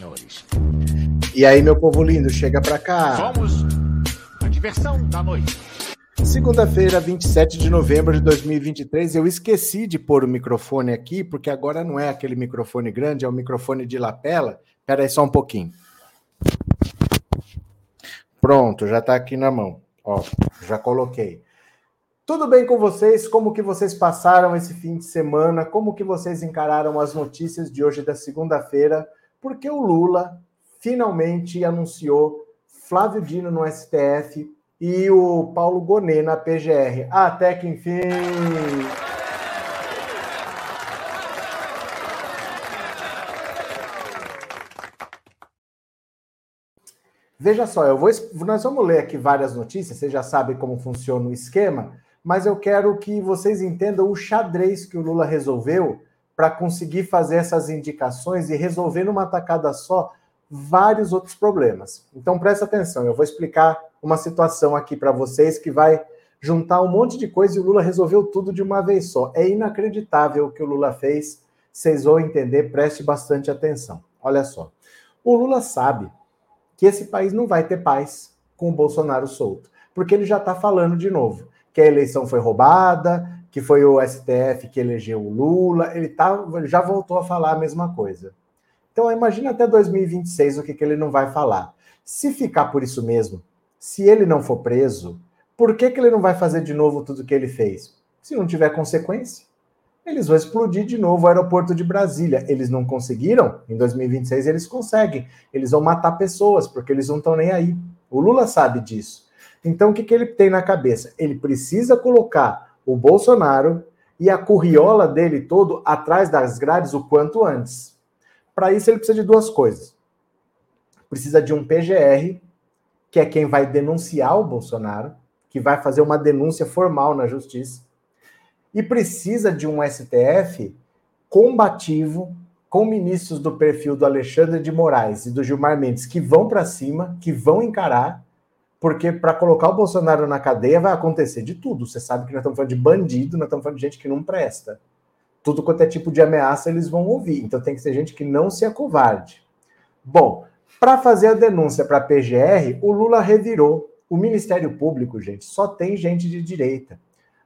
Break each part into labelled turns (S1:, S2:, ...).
S1: e senhores.
S2: E aí, meu povo lindo, chega pra cá.
S1: Vamos a diversão da noite.
S2: Segunda-feira, 27 de novembro de 2023. Eu esqueci de pôr o microfone aqui, porque agora não é aquele microfone grande, é o microfone de lapela. Espera aí só um pouquinho. Pronto, já está aqui na mão. Ó, já coloquei. Tudo bem com vocês? Como que vocês passaram esse fim de semana? Como que vocês encararam as notícias de hoje da segunda-feira? Porque o Lula finalmente anunciou Flávio Dino no STF e o Paulo Gonet na PGR. Até que enfim. Veja só, eu vou, nós vamos ler aqui várias notícias, você já sabe como funciona o esquema mas eu quero que vocês entendam o xadrez que o Lula resolveu para conseguir fazer essas indicações e resolver numa tacada só vários outros problemas. Então presta atenção, eu vou explicar uma situação aqui para vocês que vai juntar um monte de coisa e o Lula resolveu tudo de uma vez só. É inacreditável o que o Lula fez. Vocês vão entender, preste bastante atenção. Olha só. O Lula sabe que esse país não vai ter paz com o Bolsonaro solto, porque ele já está falando de novo que a eleição foi roubada, que foi o STF que elegeu o Lula, ele, tá, já voltou a falar a mesma coisa. Então, imagina até 2026 o que, que ele não vai falar. Se ficar por isso mesmo, se ele não for preso, por que, que ele não vai fazer de novo tudo o que ele fez? Se não tiver consequência, eles vão explodir de novo o aeroporto de Brasília. Eles não conseguiram, em 2026 eles conseguem. Eles vão matar pessoas, porque eles não estão nem aí. O Lula sabe disso. Então, o que, que ele tem na cabeça? Ele precisa colocar o Bolsonaro e a curriola dele todo atrás das grades o quanto antes. Para isso, ele precisa de duas coisas. Precisa de um PGR, que é quem vai denunciar o Bolsonaro, que vai fazer uma denúncia formal na justiça. E precisa de um STF combativo, com ministros do perfil do Alexandre de Moraes e do Gilmar Mendes, que vão para cima, que vão encarar porque para colocar o Bolsonaro na cadeia vai acontecer de tudo. Você sabe que nós estamos falando de bandido, nós estamos falando de gente que não presta. Tudo quanto é tipo de ameaça eles vão ouvir. Então tem que ser gente que não se acovarde. Bom, para fazer a denúncia para a PGR, o Lula revirou. O Ministério Público, gente, só tem gente de direita.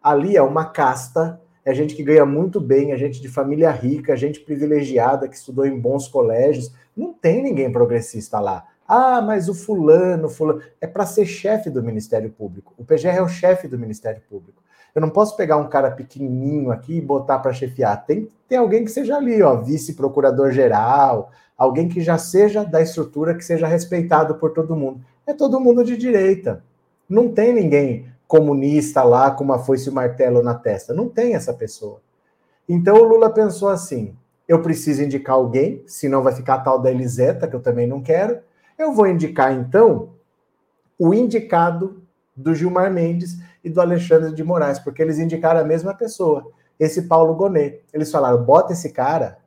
S2: Ali é uma casta, é gente que ganha muito bem, é gente de família rica, é gente privilegiada, que estudou em bons colégios. Não tem ninguém progressista lá. Ah, mas o fulano, fulano. É para ser chefe do Ministério Público. O PGR é o chefe do Ministério Público. Eu não posso pegar um cara pequenininho aqui e botar para chefiar. Tem que ter alguém que seja ali, ó, vice-procurador-geral, alguém que já seja da estrutura, que seja respeitado por todo mundo. É todo mundo de direita. Não tem ninguém comunista lá com uma foice e um martelo na testa. Não tem essa pessoa. Então o Lula pensou assim: eu preciso indicar alguém, senão vai ficar a tal da Eliseta, que eu também não quero eu vou indicar, então, o indicado do Gilmar Mendes e do Alexandre de Moraes, porque eles indicaram a mesma pessoa, esse Paulo Gonet. Eles falaram: bota esse cara,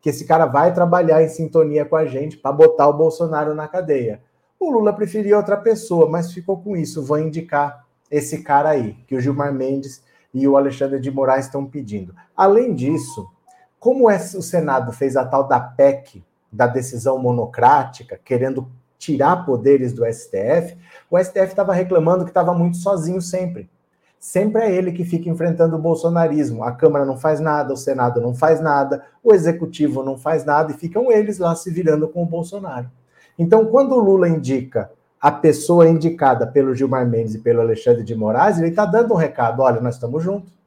S2: que esse cara vai trabalhar em sintonia com a gente para botar o Bolsonaro na cadeia. O Lula preferia outra pessoa, mas ficou com isso. Vou indicar esse cara aí, que o Gilmar Mendes e o Alexandre de Moraes estão pedindo. Além disso, como o Senado fez a tal da PEC, da decisão monocrática, querendo tirar poderes do STF, o STF estava reclamando que estava muito sozinho sempre. Sempre é ele que fica enfrentando o bolsonarismo. A Câmara não faz nada, o Senado não faz nada, o Executivo não faz nada e ficam eles lá se virando com o Bolsonaro. Então, quando o Lula indica a pessoa indicada pelo Gilmar Mendes e pelo Alexandre de Moraes, ele está dando um recado: olha, nós estamos juntos.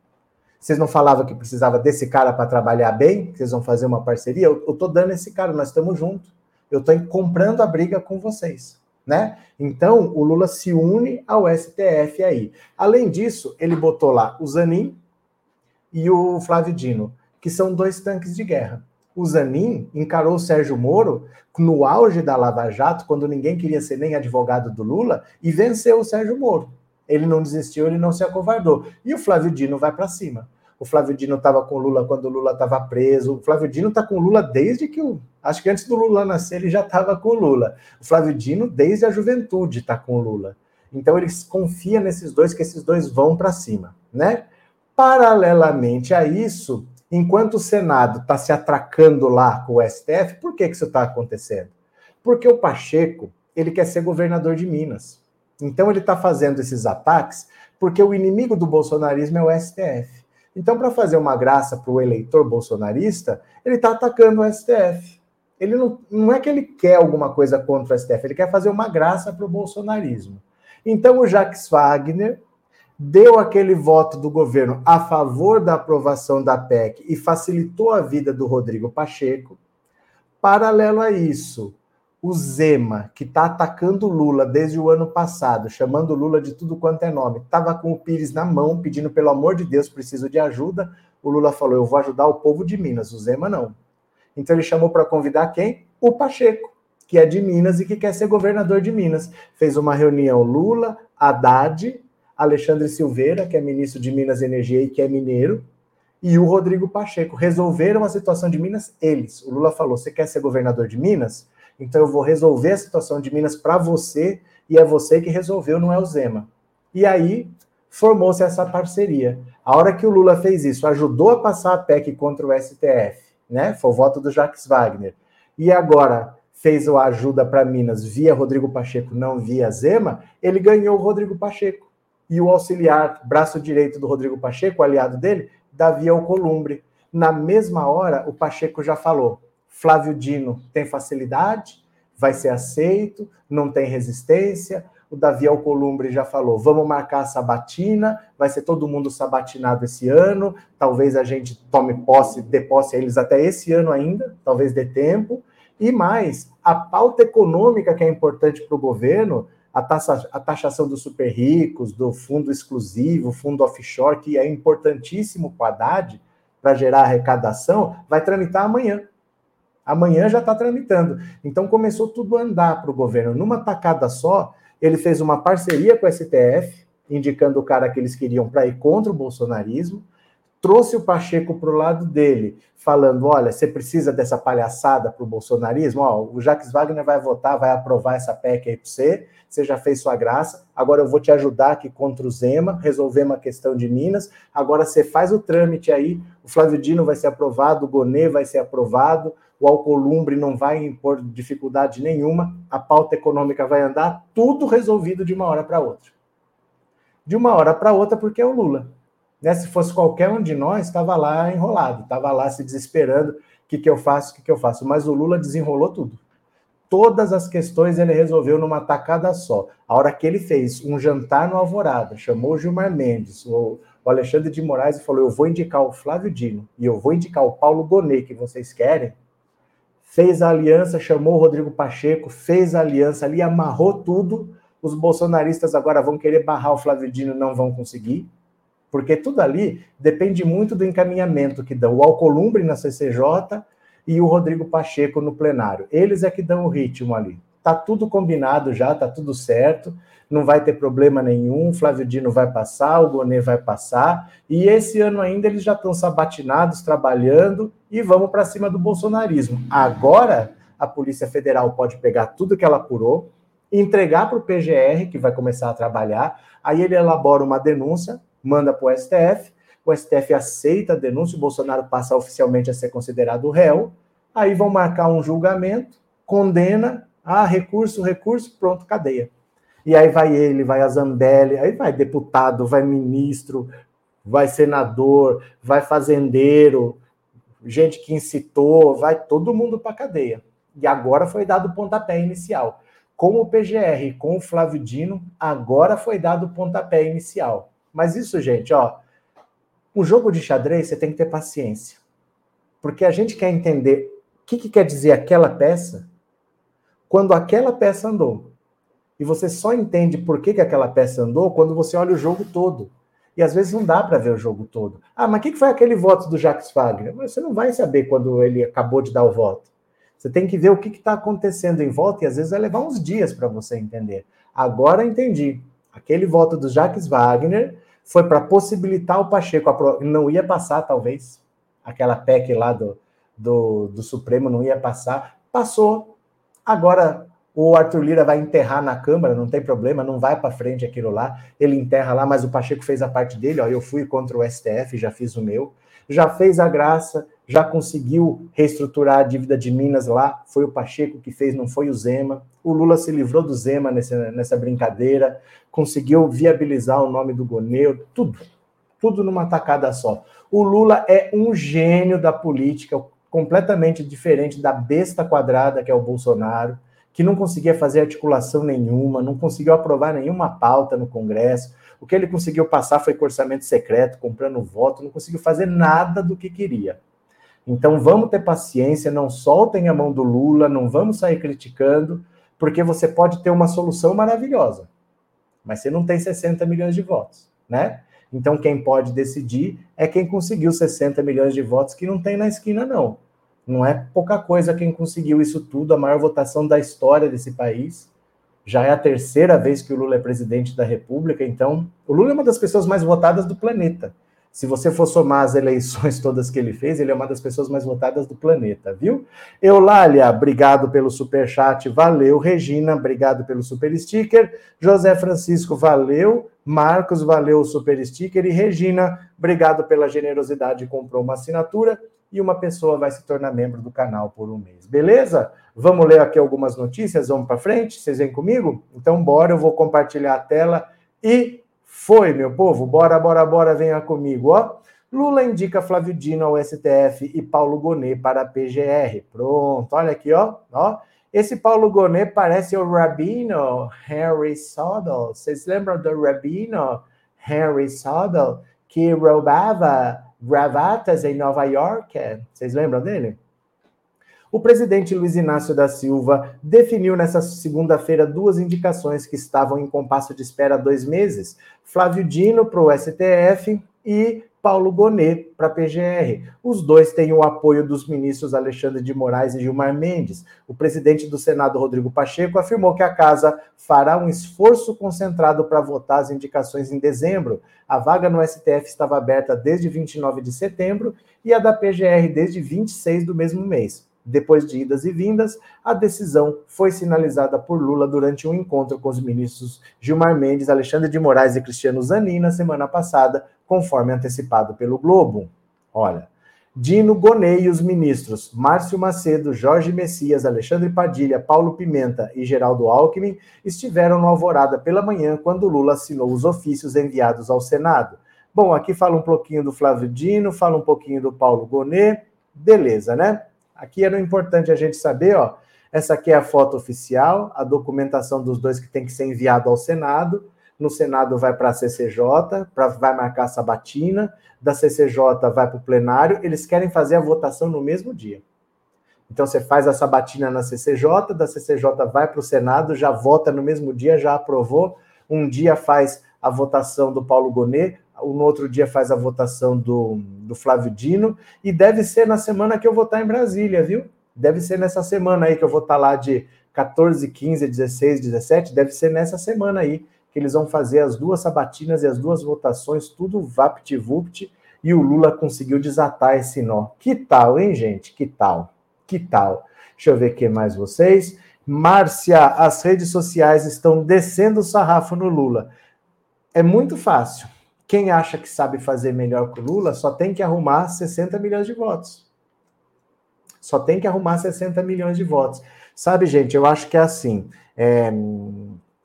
S2: Vocês não falavam que precisava desse cara para trabalhar bem? Vocês vão fazer uma parceria? Eu estou dando esse cara, nós estamos juntos. Eu estou comprando a briga com vocês. Né? Então, o Lula se une ao STF aí. Além disso, ele botou lá o Zanin e o Flávio Dino, que são dois tanques de guerra. O Zanin encarou o Sérgio Moro no auge da Lava Jato, quando ninguém queria ser nem advogado do Lula, e venceu o Sérgio Moro. Ele não desistiu, ele não se acovardou. E o Flávio Dino vai para cima. O Flávio Dino estava com o Lula quando o Lula estava preso. O Flávio Dino está com o Lula desde que o. Acho que antes do Lula nascer ele já estava com o Lula. O Flávio Dino, desde a juventude, está com o Lula. Então ele confia nesses dois, que esses dois vão para cima, né? Paralelamente a isso, Enquanto o Senado está se atracando lá com o STF, por que, que isso está acontecendo? Porque o Pacheco ele quer ser governador de Minas. Então ele está fazendo esses ataques porque o inimigo do bolsonarismo é o STF. Então, para fazer uma graça para o eleitor bolsonarista, ele está atacando o STF. Ele não, não é que ele quer alguma coisa contra o STF, ele quer fazer uma graça para o bolsonarismo. Então, o Jacques Wagner deu aquele voto do governo a favor da aprovação da PEC e facilitou a vida do Rodrigo Pacheco. Paralelo a isso, o Zema, que está atacando Lula desde o ano passado, chamando Lula de tudo quanto é nome, estava com o Pires na mão, pedindo pelo amor de Deus, preciso de ajuda. O Lula falou: Eu vou ajudar o povo de Minas, o Zema não. Então ele chamou para convidar quem? O Pacheco, que é de Minas e que quer ser governador de Minas. Fez uma reunião Lula, Haddad, Alexandre Silveira, que é ministro de Minas e Energia e que é mineiro, e o Rodrigo Pacheco. Resolveram a situação de Minas eles. O Lula falou: Você quer ser governador de Minas? Então eu vou resolver a situação de Minas para você e é você que resolveu, não é o Zema. E aí formou-se essa parceria. A hora que o Lula fez isso, ajudou a passar a PEC contra o STF, né? Foi o voto do Jacques Wagner. E agora fez a ajuda para Minas via Rodrigo Pacheco, não via Zema, ele ganhou o Rodrigo Pacheco. E o auxiliar, braço direito do Rodrigo Pacheco, aliado dele, Davi Alcolumbre. Na mesma hora, o Pacheco já falou: Flávio Dino tem facilidade, vai ser aceito, não tem resistência. O Davi Alcolumbre já falou: vamos marcar a sabatina, vai ser todo mundo sabatinado esse ano. Talvez a gente tome posse, dê posse a eles até esse ano ainda, talvez dê tempo. E mais, a pauta econômica que é importante para o governo, a, taxa, a taxação dos super ricos, do fundo exclusivo, fundo offshore, que é importantíssimo para o Haddad, para gerar arrecadação, vai tramitar amanhã. Amanhã já está tramitando. Então começou tudo a andar para o governo. Numa tacada só, ele fez uma parceria com o STF, indicando o cara que eles queriam para ir contra o bolsonarismo, trouxe o Pacheco para o lado dele, falando: olha, você precisa dessa palhaçada para o bolsonarismo? Ó, o Jacques Wagner vai votar, vai aprovar essa PEC aí para você, você já fez sua graça, agora eu vou te ajudar aqui contra o Zema, resolver uma questão de Minas, agora você faz o trâmite aí, o Flávio Dino vai ser aprovado, o Gonê vai ser aprovado, o Alcolumbre não vai impor dificuldade nenhuma, a pauta econômica vai andar, tudo resolvido de uma hora para outra. De uma hora para outra, porque é o Lula. Né? Se fosse qualquer um de nós, estava lá enrolado, estava lá se desesperando, o que, que eu faço, o que, que eu faço. Mas o Lula desenrolou tudo. Todas as questões ele resolveu numa tacada só. A hora que ele fez um jantar no Alvorada, chamou o Gilmar Mendes, o, o Alexandre de Moraes e falou: Eu vou indicar o Flávio Dino e eu vou indicar o Paulo Gonet, que vocês querem. Fez a aliança, chamou o Rodrigo Pacheco, fez a aliança ali, amarrou tudo. Os bolsonaristas agora vão querer barrar o Flávio Dino, não vão conseguir porque tudo ali depende muito do encaminhamento que dão o Alcolumbre na CCJ e o Rodrigo Pacheco no plenário. Eles é que dão o ritmo ali. Tá tudo combinado já, tá tudo certo, não vai ter problema nenhum. Flávio Dino vai passar, o Gonê vai passar, e esse ano ainda eles já estão sabatinados, trabalhando e vamos para cima do bolsonarismo. Agora a Polícia Federal pode pegar tudo que ela apurou, entregar para o PGR, que vai começar a trabalhar, aí ele elabora uma denúncia, manda para o STF, o STF aceita a denúncia, o Bolsonaro passa oficialmente a ser considerado réu, aí vão marcar um julgamento, condena, ah, recurso, recurso, pronto, cadeia. E aí vai ele, vai a Zambelli, aí vai deputado, vai ministro, vai senador, vai fazendeiro, gente que incitou, vai todo mundo para cadeia. E agora foi dado o pontapé inicial. Com o PGR, com o Flávio Dino, agora foi dado o pontapé inicial. Mas isso, gente, ó, um jogo de xadrez você tem que ter paciência. Porque a gente quer entender o que, que quer dizer aquela peça quando aquela peça andou. E você só entende por que, que aquela peça andou quando você olha o jogo todo. E às vezes não dá para ver o jogo todo. Ah, mas o que, que foi aquele voto do Jacques Wagner? Mas você não vai saber quando ele acabou de dar o voto. Você tem que ver o que está acontecendo em volta e às vezes vai levar uns dias para você entender. Agora entendi. Aquele voto do Jacques Wagner foi para possibilitar o Pacheco, não ia passar, talvez, aquela PEC lá do, do, do Supremo não ia passar, passou. Agora o Arthur Lira vai enterrar na Câmara, não tem problema, não vai para frente aquilo lá, ele enterra lá, mas o Pacheco fez a parte dele, ó, eu fui contra o STF, já fiz o meu. já fez a graça, já conseguiu reestruturar a dívida de Minas lá, foi o Pacheco que fez, não foi o Zema. O Lula se livrou do Zema nessa, nessa brincadeira, conseguiu viabilizar o nome do Goneu, tudo, tudo numa tacada só. O Lula é um gênio da política, completamente diferente da besta quadrada que é o Bolsonaro, que não conseguia fazer articulação nenhuma, não conseguiu aprovar nenhuma pauta no Congresso. O que ele conseguiu passar foi orçamento secreto, comprando voto, não conseguiu fazer nada do que queria. Então vamos ter paciência, não soltem a mão do Lula, não vamos sair criticando, porque você pode ter uma solução maravilhosa, mas você não tem 60 milhões de votos, né? Então, quem pode decidir é quem conseguiu 60 milhões de votos, que não tem na esquina, não. Não é pouca coisa quem conseguiu isso tudo, a maior votação da história desse país. Já é a terceira vez que o Lula é presidente da República, então, o Lula é uma das pessoas mais votadas do planeta. Se você for somar as eleições todas que ele fez, ele é uma das pessoas mais votadas do planeta, viu? Eulália, obrigado pelo super chat, valeu. Regina, obrigado pelo super sticker. José Francisco, valeu. Marcos, valeu o super sticker. E Regina, obrigado pela generosidade, comprou uma assinatura e uma pessoa vai se tornar membro do canal por um mês. Beleza? Vamos ler aqui algumas notícias, vamos para frente? Vocês vêm comigo? Então, bora, eu vou compartilhar a tela e foi, meu povo, bora, bora, bora, venha comigo, ó. Lula indica Flávio Dino ao STF e Paulo Gonet para a PGR. Pronto, olha aqui, ó, ó. Esse Paulo Gonet parece o Rabino Harry Sodal. Vocês lembram do Rabino Harry Sodal que roubava gravatas em Nova York? Vocês lembram dele? O presidente Luiz Inácio da Silva definiu nessa segunda-feira duas indicações que estavam em compasso de espera há dois meses: Flávio Dino para o STF e Paulo Gonet para a PGR. Os dois têm o apoio dos ministros Alexandre de Moraes e Gilmar Mendes. O presidente do Senado, Rodrigo Pacheco, afirmou que a casa fará um esforço concentrado para votar as indicações em dezembro. A vaga no STF estava aberta desde 29 de setembro e a da PGR desde 26 do mesmo mês. Depois de idas e vindas, a decisão foi sinalizada por Lula durante um encontro com os ministros Gilmar Mendes, Alexandre de Moraes e Cristiano Zanin na semana passada, conforme antecipado pelo Globo. Olha, Dino Gonei e os ministros Márcio Macedo, Jorge Messias, Alexandre Padilha, Paulo Pimenta e Geraldo Alckmin estiveram no Alvorada pela manhã quando Lula assinou os ofícios enviados ao Senado. Bom, aqui fala um pouquinho do Flávio Dino, fala um pouquinho do Paulo Gonet, beleza, né? Aqui era importante a gente saber, ó, essa aqui é a foto oficial, a documentação dos dois que tem que ser enviado ao Senado. No Senado vai para a CCJ, pra, vai marcar a sabatina, da CCJ vai para o plenário. Eles querem fazer a votação no mesmo dia. Então você faz a sabatina na CCJ, da CCJ vai para o Senado, já vota no mesmo dia, já aprovou. Um dia faz a votação do Paulo Gonet, no outro dia faz a votação do, do Flávio Dino, e deve ser na semana que eu vou estar em Brasília, viu? Deve ser nessa semana aí que eu vou estar lá de 14, 15, 16, 17, deve ser nessa semana aí que eles vão fazer as duas sabatinas e as duas votações, tudo vapt-vupt, e o Lula conseguiu desatar esse nó. Que tal, hein, gente? Que tal? Que tal? Deixa eu ver aqui mais vocês. Márcia, as redes sociais estão descendo o sarrafo no Lula. É muito fácil. Quem acha que sabe fazer melhor que o Lula só tem que arrumar 60 milhões de votos. Só tem que arrumar 60 milhões de votos. Sabe, gente, eu acho que é assim. É,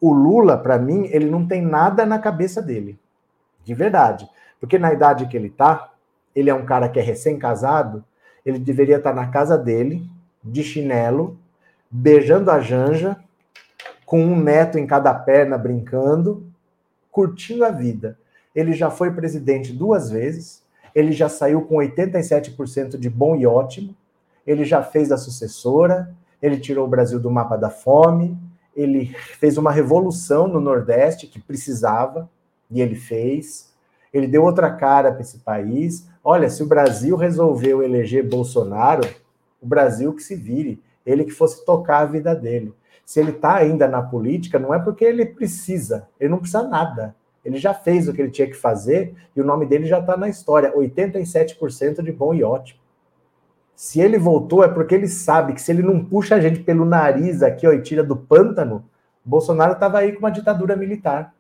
S2: o Lula, para mim, ele não tem nada na cabeça dele. De verdade. Porque na idade que ele tá, ele é um cara que é recém-casado, ele deveria estar tá na casa dele, de chinelo, beijando a Janja, com um neto em cada perna brincando, curtindo a vida. Ele já foi presidente duas vezes, ele já saiu com 87% de bom e ótimo, ele já fez a sucessora, ele tirou o Brasil do mapa da fome, ele fez uma revolução no Nordeste que precisava, e ele fez. Ele deu outra cara para esse país. Olha, se o Brasil resolveu eleger Bolsonaro, o Brasil que se vire, ele que fosse tocar a vida dele. Se ele está ainda na política, não é porque ele precisa, ele não precisa nada. Ele já fez o que ele tinha que fazer e o nome dele já está na história. 87% de bom e ótimo. Se ele voltou é porque ele sabe que se ele não puxa a gente pelo nariz aqui ó, e tira do pântano, Bolsonaro estava aí com uma ditadura militar.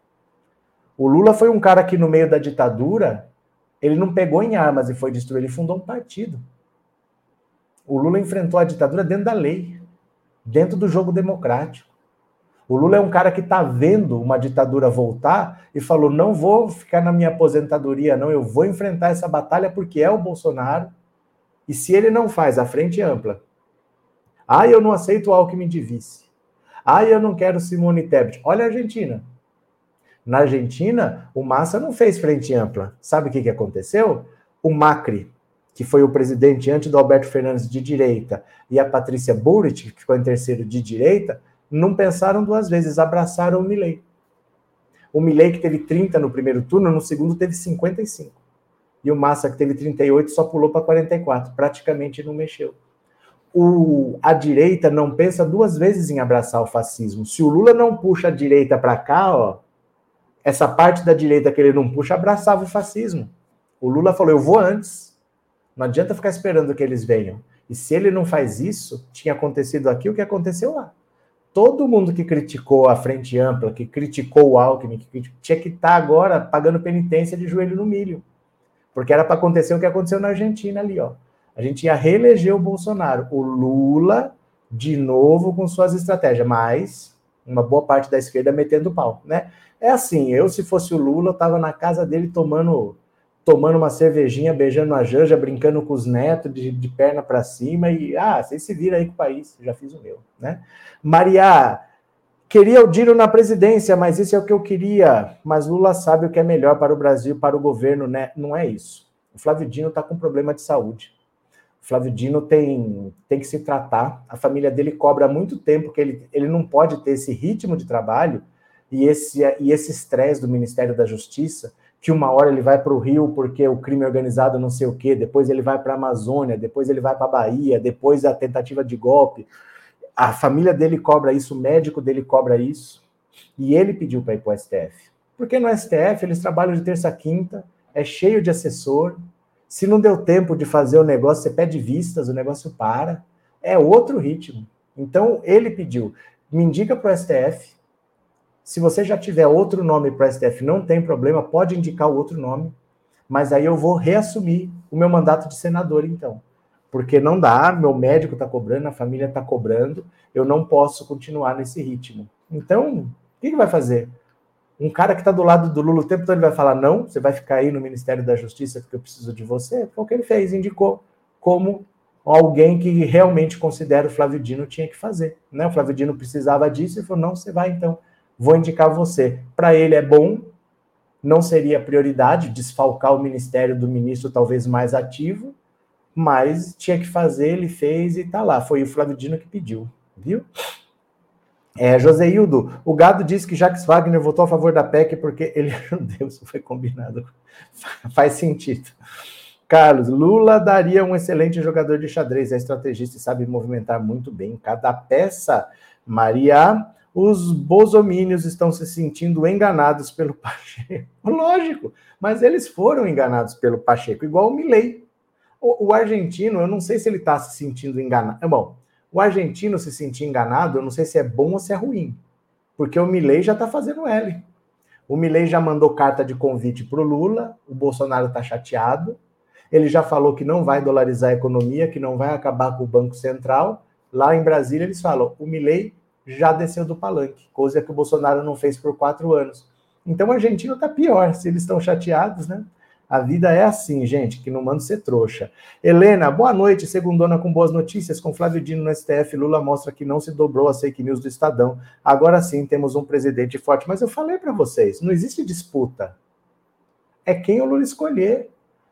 S2: O Lula foi um cara que, no meio da ditadura, Ele não pegou em armas e foi destruir, ele fundou um partido. O Lula enfrentou a ditadura dentro da lei, dentro do jogo democrático. O Lula é um cara que está vendo uma ditadura voltar e falou: não vou ficar na minha aposentadoria, não, eu vou enfrentar essa batalha porque é o Bolsonaro. E se ele não faz a frente ampla, ah, eu não aceito o Alckmin de vice. Ah, eu não quero Simone Tebet. Olha a Argentina. Na Argentina, o Massa não fez frente ampla. Sabe o que, que aconteceu? O Macri, que foi o presidente antes do Alberto Fernandes de direita, e a Patrícia Bullrich, que ficou em terceiro de direita, não pensaram duas vezes, abraçaram o Milley. O Milley que teve 30 no primeiro turno, no segundo teve 55. E o Massa que teve 38 só pulou para 44, praticamente não mexeu. O, a direita não pensa duas vezes em abraçar o fascismo. Se o Lula não puxa a direita para cá, ó, essa parte da direita que ele não puxa abraçava o fascismo. O Lula falou: eu vou antes. Não adianta ficar esperando que eles venham. E se ele não faz isso, tinha acontecido aqui o que aconteceu lá todo mundo que criticou a frente ampla, que criticou o Alckmin, que tinha que estar tá agora pagando penitência de joelho no milho. Porque era para acontecer o que aconteceu na Argentina ali, ó. A gente ia reeleger o Bolsonaro, o Lula de novo com suas estratégias, mas uma boa parte da esquerda metendo pau, né? É assim, eu se fosse o Lula, eu tava na casa dele tomando tomando uma cervejinha, beijando a Janja, brincando com os netos de, de perna para cima e, ah, vocês se viram aí com o país, já fiz o meu, né? Maria, queria o Dino na presidência, mas isso é o que eu queria, mas Lula sabe o que é melhor para o Brasil, para o governo, né? Não é isso. O Flávio Dino está com problema de saúde. O Flávio Dino tem, tem que se tratar, a família dele cobra muito tempo que ele, ele não pode ter esse ritmo de trabalho e esse e esse estresse do Ministério da Justiça, que uma hora ele vai para o Rio porque o crime organizado não sei o quê, depois ele vai para a Amazônia, depois ele vai para a Bahia, depois a tentativa de golpe. A família dele cobra isso, o médico dele cobra isso, e ele pediu para ir para o STF. Porque no STF eles trabalham de terça a quinta, é cheio de assessor. Se não deu tempo de fazer o negócio, você pede vistas, o negócio para. É outro ritmo. Então ele pediu, me indica para o STF, se você já tiver outro nome para o STF, não tem problema, pode indicar o outro nome, mas aí eu vou reassumir o meu mandato de senador, então. Porque não dá, meu médico está cobrando, a família está cobrando, eu não posso continuar nesse ritmo. Então, o que, que vai fazer? Um cara que está do lado do Lula o tempo todo ele vai falar: não, você vai ficar aí no Ministério da Justiça porque eu preciso de você. Foi o que ele fez, indicou como alguém que realmente considera o Flávio Dino tinha que fazer. Né? O Flávio Dino precisava disso e falou: não, você vai então vou indicar você. Para ele é bom, não seria prioridade desfalcar o ministério do ministro talvez mais ativo, mas tinha que fazer, ele fez e tá lá. Foi o Flávio Dino que pediu, viu? É, Joseildo, o Gado disse que Jacques Wagner votou a favor da PEC porque ele meu Deus, foi combinado. Faz sentido. Carlos, Lula daria um excelente jogador de xadrez, é estrategista e sabe movimentar muito bem cada peça. Maria, os bosomínios estão se sentindo enganados pelo Pacheco. Lógico, mas eles foram enganados pelo Pacheco, igual o Milley. O, o argentino, eu não sei se ele está se sentindo enganado. Bom, o argentino se sentir enganado, eu não sei se é bom ou se é ruim, porque o Milley já está fazendo L. O Milley já mandou carta de convite para o Lula, o Bolsonaro está chateado, ele já falou que não vai dolarizar a economia, que não vai acabar com o Banco Central. Lá em Brasília, eles falam: o Milley já desceu do palanque, coisa que o Bolsonaro não fez por quatro anos. Então o argentino está pior, se eles estão chateados, né? A vida é assim, gente, que não manda ser trouxa. Helena, boa noite, segundona com boas notícias. Com Flávio Dino no STF, Lula mostra que não se dobrou a fake news do Estadão. Agora sim temos um presidente forte. Mas eu falei para vocês, não existe disputa. É quem o Lula escolher.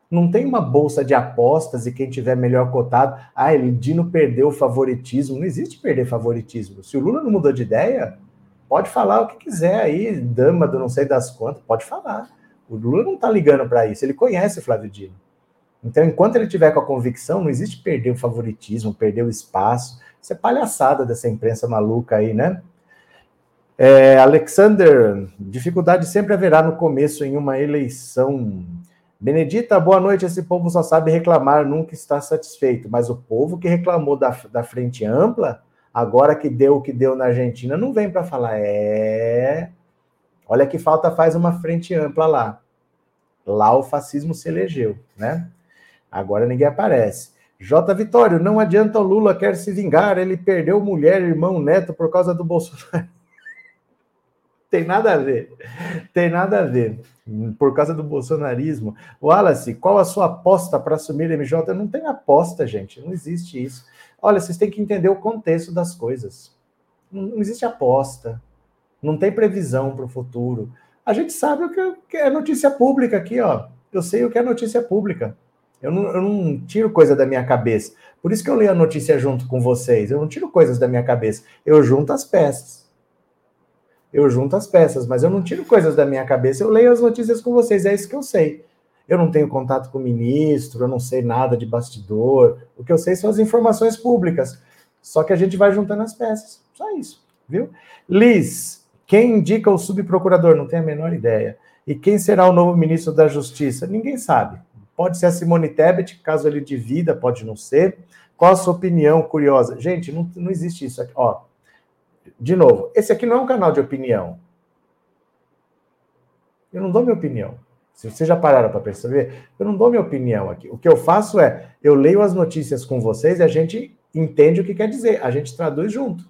S2: Não tem uma bolsa de apostas e quem tiver melhor cotado. Ah, ele Dino perdeu o favoritismo. Não existe perder favoritismo. Se o Lula não mudou de ideia, pode falar o que quiser aí, dama do não sei das quantas, pode falar. O Lula não está ligando para isso, ele conhece Flávio Dino. Então, enquanto ele tiver com a convicção, não existe perder o favoritismo, perder o espaço. Isso é palhaçada dessa imprensa maluca aí, né? É, Alexander, dificuldade sempre haverá no começo em uma eleição. Benedita, boa noite. Esse povo só sabe reclamar, nunca está satisfeito. Mas o povo que reclamou da, da frente ampla, agora que deu o que deu na Argentina, não vem para falar. É. Olha que falta faz uma frente ampla lá. Lá o fascismo se elegeu, né? Agora ninguém aparece. J. Vitório, não adianta o Lula quer se vingar, ele perdeu mulher, irmão, neto por causa do Bolsonaro. Tem nada a ver. Tem nada a ver. Por causa do bolsonarismo. Wallace, qual a sua aposta para assumir MJ? Não tem aposta, gente. Não existe isso. Olha, vocês têm que entender o contexto das coisas. Não existe aposta. Não tem previsão para o futuro. A gente sabe o que é notícia pública aqui, ó. Eu sei o que é notícia pública. Eu não, eu não, tiro coisa da minha cabeça. Por isso que eu leio a notícia junto com vocês. Eu não tiro coisas da minha cabeça. Eu junto as peças eu junto as peças, mas eu não tiro coisas da minha cabeça, eu leio as notícias com vocês, é isso que eu sei. Eu não tenho contato com o ministro, eu não sei nada de bastidor, o que eu sei são as informações públicas. Só que a gente vai juntando as peças, só isso, viu? Liz, quem indica o subprocurador? Não tenho a menor ideia. E quem será o novo ministro da Justiça? Ninguém sabe. Pode ser a Simone Tebet, caso ele divida, pode não ser. Qual a sua opinião curiosa? Gente, não, não existe isso aqui. Ó, de novo, esse aqui não é um canal de opinião. Eu não dou minha opinião. Se vocês já pararam para perceber, eu não dou minha opinião aqui. O que eu faço é, eu leio as notícias com vocês e a gente entende o que quer dizer, a gente traduz junto.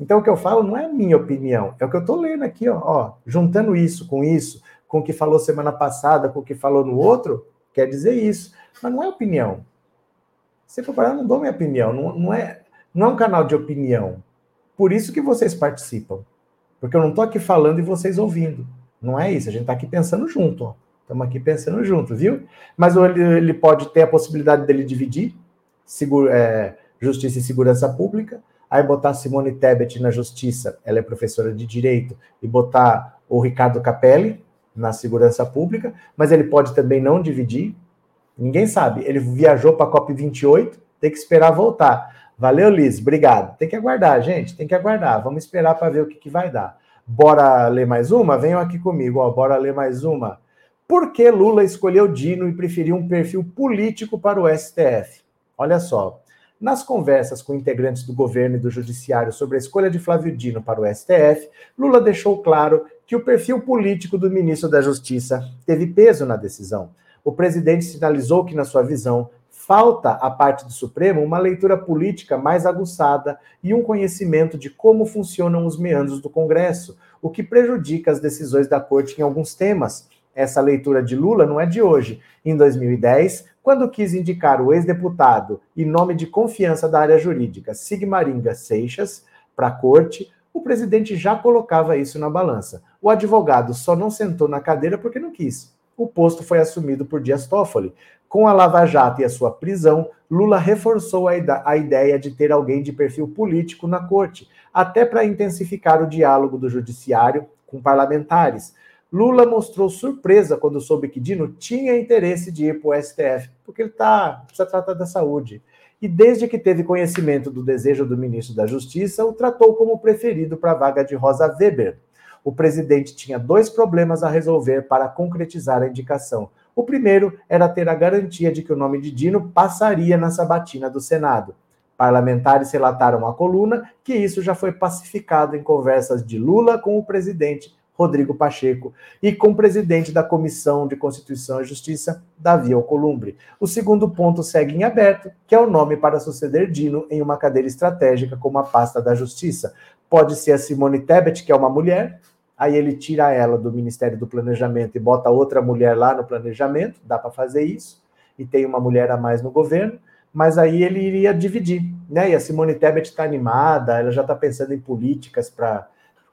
S2: Então o que eu falo não é a minha opinião, é o que eu estou lendo aqui, ó, ó, juntando isso com isso, com o que falou semana passada, com o que falou no outro, quer dizer isso. Mas não é opinião. Se for parar, eu não dou minha opinião. Não, não, é, não é um canal de opinião. Por isso que vocês participam. Porque eu não estou aqui falando e vocês ouvindo. Não é isso, a gente está aqui pensando junto. Estamos aqui pensando junto, viu? Mas ele, ele pode ter a possibilidade dele dividir é, Justiça e Segurança Pública, aí botar Simone Tebet na Justiça, ela é professora de Direito, e botar o Ricardo Capelli na Segurança Pública, mas ele pode também não dividir, ninguém sabe. Ele viajou para a COP28, tem que esperar voltar. Valeu, Liz. Obrigado. Tem que aguardar, gente. Tem que aguardar. Vamos esperar para ver o que, que vai dar. Bora ler mais uma? Venham aqui comigo. Ó, bora ler mais uma. Por que Lula escolheu Dino e preferiu um perfil político para o STF? Olha só. Nas conversas com integrantes do governo e do judiciário sobre a escolha de Flávio Dino para o STF, Lula deixou claro que o perfil político do ministro da Justiça teve peso na decisão. O presidente sinalizou que, na sua visão, falta à parte do Supremo uma leitura política mais aguçada e um conhecimento de como funcionam os meandros do Congresso, o que prejudica as decisões da Corte em alguns temas. Essa leitura de Lula não é de hoje. Em 2010, quando quis indicar o ex-deputado e nome de confiança da área jurídica Sigmaringa Seixas para a Corte, o presidente já colocava isso na balança. O advogado só não sentou na cadeira porque não quis. O posto foi assumido por Dias Toffoli, com a Lava Jato e a sua prisão, Lula reforçou a, a ideia de ter alguém de perfil político na corte, até para intensificar o diálogo do judiciário com parlamentares. Lula mostrou surpresa quando soube que Dino tinha interesse de ir para o STF, porque ele tá, precisa tratar da saúde. E desde que teve conhecimento do desejo do ministro da Justiça, o tratou como preferido para a vaga de Rosa Weber. O presidente tinha dois problemas a resolver para concretizar a indicação o primeiro era ter a garantia de que o nome de Dino passaria na sabatina do Senado. Parlamentares relataram à coluna que isso já foi pacificado em conversas de Lula com o presidente Rodrigo Pacheco e com o presidente da Comissão de Constituição e Justiça, Davi Alcolumbre. O segundo ponto segue em aberto, que é o nome para suceder Dino em uma cadeira estratégica como a pasta da Justiça. Pode ser a Simone Tebet, que é uma mulher, aí ele tira ela do Ministério do Planejamento e bota outra mulher lá no planejamento, dá para fazer isso, e tem uma mulher a mais no governo, mas aí ele iria dividir, né? E a Simone Tebet está animada, ela já está pensando em políticas para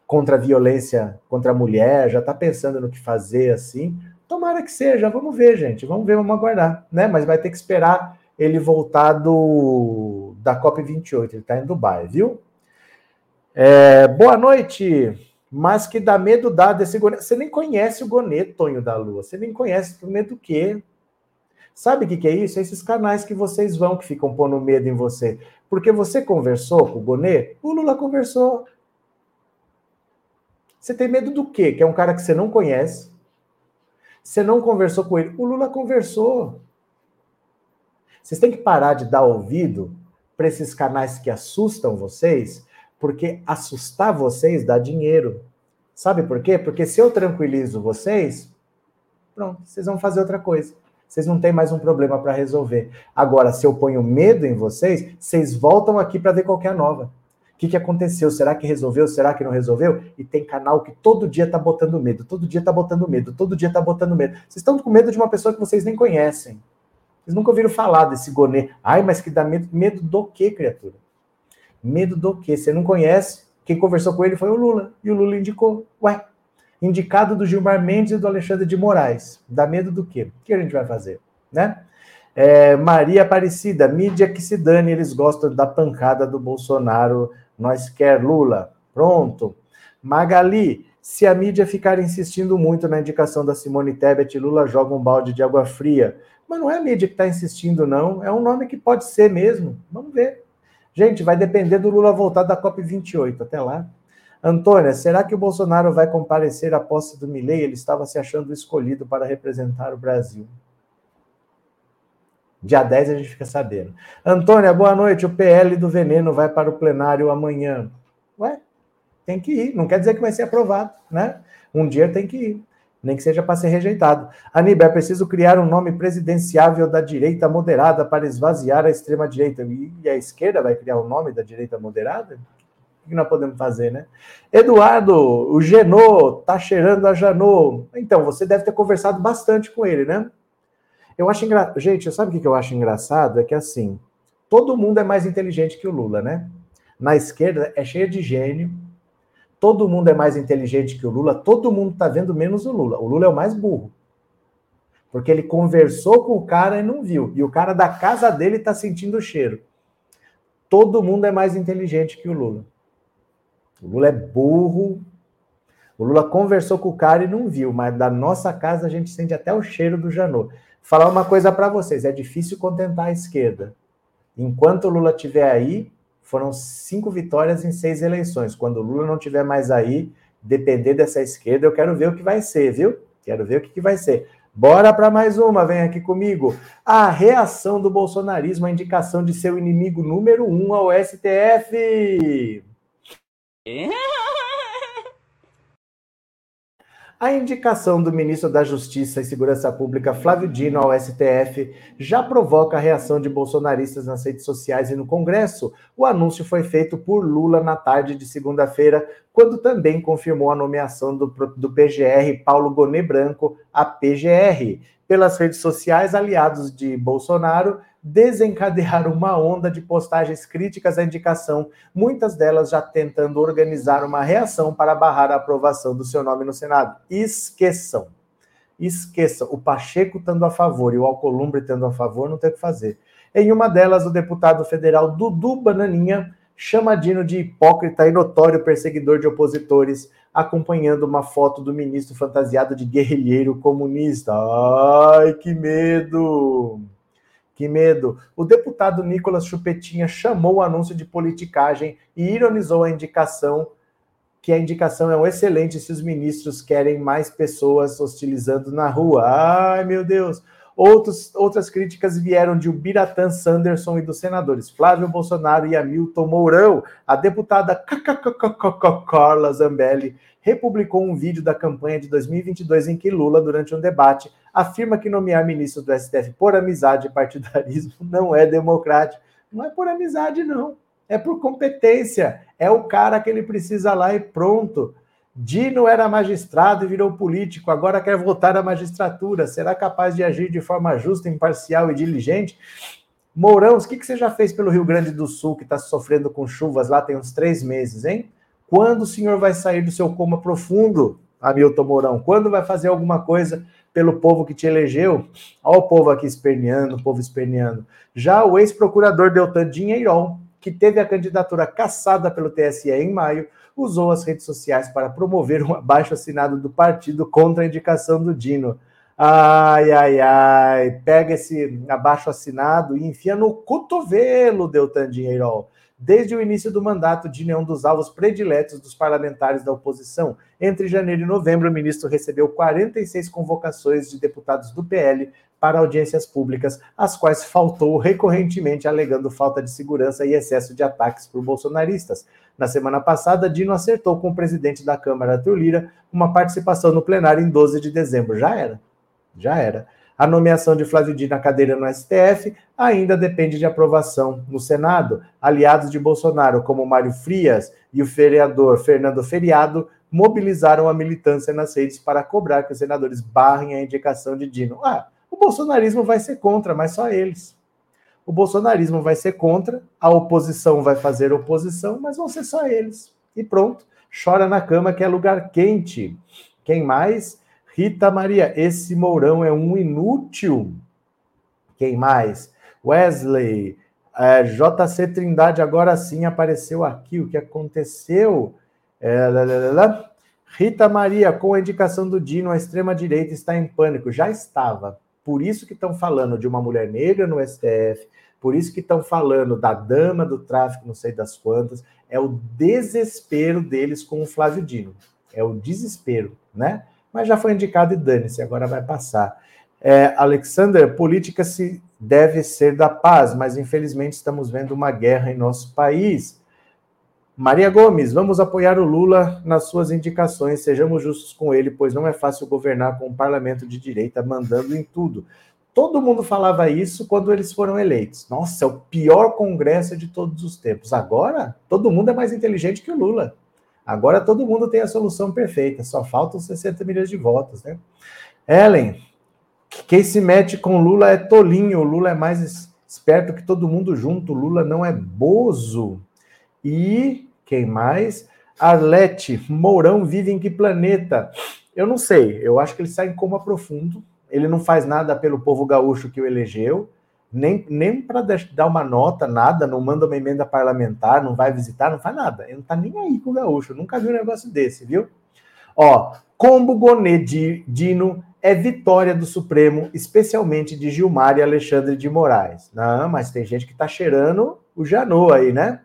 S2: contra a violência contra a mulher, já está pensando no que fazer assim. Tomara que seja, vamos ver, gente, vamos ver, vamos aguardar, né? Mas vai ter que esperar ele voltar do da COP 28, ele está em Dubai, viu? É, boa noite mas que dá medo dá desse Gonê. Você nem conhece o Gonê, Tonho da Lua. Você nem conhece o medo do quê? Sabe o que, que é isso? É esses canais que vocês vão que ficam pondo medo em você. Porque você conversou com o Gonê, o Lula conversou. Você tem medo do quê? Que é um cara que você não conhece. Você não conversou com ele. O Lula conversou. Vocês têm que parar de dar ouvido para esses canais que assustam vocês porque assustar vocês dá dinheiro. Sabe por quê? Porque se eu tranquilizo vocês, Pronto, vocês vão fazer outra coisa. Vocês não têm mais um problema para resolver. Agora, se eu ponho medo em vocês, vocês voltam aqui para ver qual é nova. Que, que aconteceu? Será que resolveu? Será que não resolveu? E tem canal que todo dia está botando medo, todo dia está botando medo, todo dia está botando medo. Vocês estão com medo de uma pessoa que vocês nem conhecem. Vocês nunca ouviram falar desse Gonê. Ai, mas que dá medo. Medo do quê, criatura? Medo do quê? Você não conhece? Quem conversou com ele foi o Lula. E o Lula indicou. Ué, indicado do Gilmar Mendes e do Alexandre de Moraes. Dá medo do quê? O que a gente vai fazer? Né? É, Maria Aparecida, mídia que se dane, eles gostam da pancada do Bolsonaro. Nós quer Lula. Pronto. Magali, se a mídia ficar insistindo muito na indicação da Simone Tebet, Lula joga um balde de água fria. Mas não é a mídia que está insistindo, não. É um nome que pode ser mesmo. Vamos ver. Gente, vai depender do Lula voltar da COP28. Até lá. Antônia, será que o Bolsonaro vai comparecer à posse do Milei? Ele estava se achando escolhido para representar o Brasil. Dia 10 a gente fica sabendo. Antônia, boa noite. O PL do Veneno vai para o plenário amanhã. Ué, tem que ir. Não quer dizer que vai ser aprovado, né? Um dia tem que ir. Nem que seja para ser rejeitado. Aníbal, é preciso criar um nome presidenciável da direita moderada para esvaziar a extrema-direita. E a esquerda vai criar o um nome da direita moderada? que nós podemos fazer, né? Eduardo, o Genô, tá cheirando a Janô. Então, você deve ter conversado bastante com ele, né? Eu acho engraçado. Gente, sabe o que eu acho engraçado? É que assim, todo mundo é mais inteligente que o Lula, né? Na esquerda é cheia de gênio, todo mundo é mais inteligente que o Lula, todo mundo tá vendo menos o Lula. O Lula é o mais burro. Porque ele conversou com o cara e não viu. E o cara da casa dele tá sentindo o cheiro. Todo mundo é mais inteligente que o Lula. O Lula é burro. O Lula conversou com o cara e não viu, mas da nossa casa a gente sente até o cheiro do Janot. Falar uma coisa para vocês: é difícil contentar a esquerda. Enquanto o Lula estiver aí, foram cinco vitórias em seis eleições. Quando o Lula não estiver mais aí, depender dessa esquerda, eu quero ver o que vai ser, viu? Quero ver o que, que vai ser. Bora para mais uma, vem aqui comigo. A reação do bolsonarismo à indicação de seu inimigo número um ao STF. A indicação do ministro da Justiça e Segurança Pública, Flávio Dino, ao STF, já provoca a reação de bolsonaristas nas redes sociais e no Congresso. O anúncio foi feito por Lula na tarde de segunda-feira, quando também confirmou a nomeação do, do PGR Paulo Gonet Branco a PGR. Pelas redes sociais, aliados de Bolsonaro desencadearam uma onda de postagens críticas à indicação, muitas delas já tentando organizar uma reação para barrar a aprovação do seu nome no Senado. Esqueçam. Esqueçam. O Pacheco estando a favor e o Alcolumbre estando a favor, não tem o que fazer. Em uma delas, o deputado federal Dudu Bananinha chama Dino de hipócrita e notório perseguidor de opositores, acompanhando uma foto do ministro fantasiado de guerrilheiro comunista. Ai, que medo! Que medo! O deputado Nicolas Chupetinha chamou o anúncio de politicagem e ironizou a indicação, que a indicação é um excelente se os ministros querem mais pessoas hostilizando na rua. Ai, meu Deus! Outros, outras críticas vieram de Ubiratã Sanderson e dos senadores Flávio Bolsonaro e Hamilton Mourão. A deputada Carla Zambelli republicou um vídeo da campanha de 2022 em que Lula, durante um debate, afirma que nomear ministro do STF por amizade e partidarismo não é democrático. Não é por amizade, não. É por competência. É o cara que ele precisa lá e pronto. Dino era magistrado e virou político, agora quer voltar à magistratura. Será capaz de agir de forma justa, imparcial e diligente? Mourão, o que, que você já fez pelo Rio Grande do Sul, que está sofrendo com chuvas lá tem uns três meses, hein? Quando o senhor vai sair do seu coma profundo, Hamilton Mourão? Quando vai fazer alguma coisa pelo povo que te elegeu? Olha o povo aqui esperneando, o povo esperneando. Já o ex-procurador Deltan Dinheirão, que teve a candidatura cassada pelo TSE em maio, usou as redes sociais para promover um abaixo assinado do partido contra a indicação do Dino. Ai, ai, ai, pega esse abaixo assinado e enfia no cotovelo, Deltan Dinheirão. Desde o início do mandato, Dino é um dos alvos prediletos dos parlamentares da oposição. Entre janeiro e novembro, o ministro recebeu 46 convocações de deputados do PL para audiências públicas, as quais faltou recorrentemente, alegando falta de segurança e excesso de ataques por bolsonaristas. Na semana passada, Dino acertou com o presidente da Câmara, Arthur Lira, uma participação no plenário em 12 de dezembro. Já era. Já era. A nomeação de Flávio Dino na cadeira no STF ainda depende de aprovação no Senado. Aliados de Bolsonaro, como Mário Frias e o vereador Fernando Feriado, mobilizaram a militância nas redes para cobrar que os senadores barrem a indicação de Dino. Ah, o bolsonarismo vai ser contra, mas só eles. O bolsonarismo vai ser contra, a oposição vai fazer oposição, mas vão ser só eles. E pronto, chora na cama que é lugar quente. Quem mais? Rita Maria, esse Mourão é um inútil. Quem mais? Wesley, é, JC Trindade, agora sim apareceu aqui. O que aconteceu? É, lá, lá, lá, Rita Maria, com a indicação do Dino, a extrema-direita está em pânico. Já estava. Por isso que estão falando de uma mulher negra no STF, por isso que estão falando da dama do tráfico, não sei das quantas. É o desespero deles com o Flávio Dino. É o desespero, né? mas já foi indicado e dane-se, agora vai passar. É, Alexander, política se deve ser da paz, mas infelizmente estamos vendo uma guerra em nosso país. Maria Gomes, vamos apoiar o Lula nas suas indicações, sejamos justos com ele, pois não é fácil governar com um parlamento de direita mandando em tudo. Todo mundo falava isso quando eles foram eleitos. Nossa, é o pior congresso de todos os tempos. Agora, todo mundo é mais inteligente que o Lula. Agora todo mundo tem a solução perfeita, só faltam 60 milhões de votos, né? Ellen, quem se mete com Lula é tolinho, o Lula é mais esperto que todo mundo junto, o Lula não é bozo. E quem mais? Arlete, Mourão vive em que planeta? Eu não sei, eu acho que ele sai em coma profundo, ele não faz nada pelo povo gaúcho que o elegeu, nem, nem para dar uma nota, nada, não manda uma emenda parlamentar, não vai visitar, não faz nada. Ele não tá nem aí com o gaúcho, nunca vi um negócio desse, viu? Ó, combo Gonê Dino é vitória do Supremo, especialmente de Gilmar e Alexandre de Moraes. Não, mas tem gente que tá cheirando o Janô aí, né?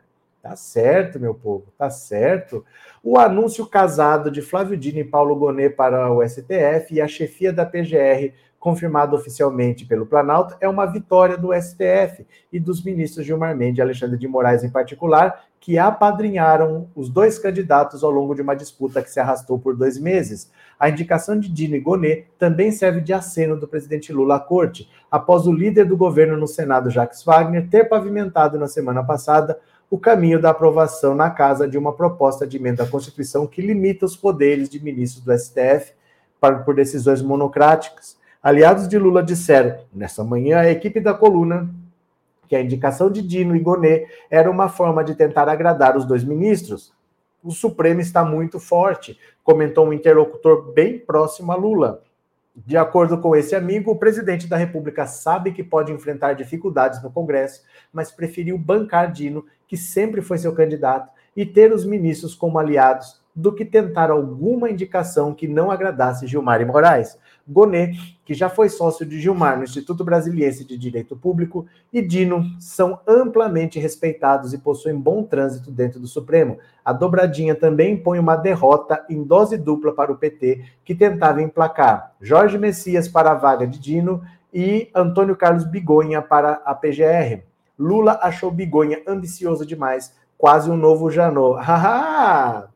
S2: Tá certo, meu povo, tá certo. O anúncio casado de Flávio Dino e Paulo Gonê para o STF e a chefia da PGR confirmado oficialmente pelo Planalto, é uma vitória do STF e dos ministros Gilmar Mendes e Alexandre de Moraes, em particular, que apadrinharam os dois candidatos ao longo de uma disputa que se arrastou por dois meses. A indicação de Dino e Gonê também serve de aceno do presidente Lula à corte, após o líder do governo no Senado, Jacques Wagner, ter pavimentado na semana passada o caminho da aprovação na casa de uma proposta de emenda à Constituição que limita os poderes de ministros do STF por decisões monocráticas. Aliados de Lula disseram, nessa manhã, a equipe da coluna, que a indicação de Dino e Gonê era uma forma de tentar agradar os dois ministros. O Supremo está muito forte, comentou um interlocutor bem próximo a Lula. De acordo com esse amigo, o presidente da República sabe que pode enfrentar dificuldades no Congresso, mas preferiu bancar Dino, que sempre foi seu candidato, e ter os ministros como aliados do que tentar alguma indicação que não agradasse Gilmar e Moraes. Gonê, que já foi sócio de Gilmar no Instituto Brasiliense de Direito Público, e Dino são amplamente respeitados e possuem bom trânsito dentro do Supremo. A dobradinha também impõe uma derrota em dose dupla para o PT, que tentava emplacar Jorge Messias para a vaga de Dino e Antônio Carlos Bigonha para a PGR. Lula achou Bigonha ambicioso demais, quase um novo Janot. Haha!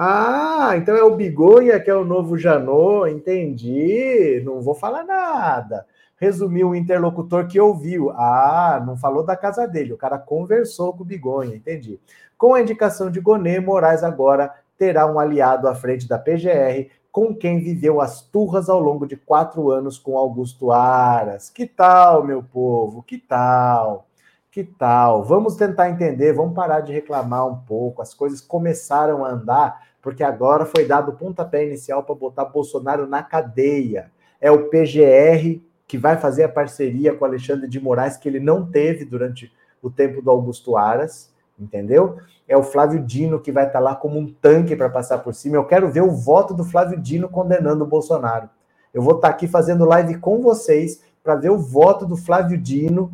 S2: Ah, então é o Bigonha que é o novo Janot, entendi. Não vou falar nada. Resumiu o interlocutor que ouviu. Ah, não falou da casa dele, o cara conversou com o Bigonha, entendi. Com a indicação de Gonê, Moraes agora terá um aliado à frente da PGR, com quem viveu as turras ao longo de quatro anos com Augusto Aras. Que tal, meu povo? Que tal? Que tal? Vamos tentar entender, vamos parar de reclamar um pouco. As coisas começaram a andar porque agora foi dado o pontapé inicial para botar Bolsonaro na cadeia. É o PGR que vai fazer a parceria com Alexandre de Moraes, que ele não teve durante o tempo do Augusto Aras, entendeu? É o Flávio Dino que vai estar tá lá como um tanque para passar por cima. Eu quero ver o voto do Flávio Dino condenando o Bolsonaro. Eu vou estar tá aqui fazendo live com vocês para ver o voto do Flávio Dino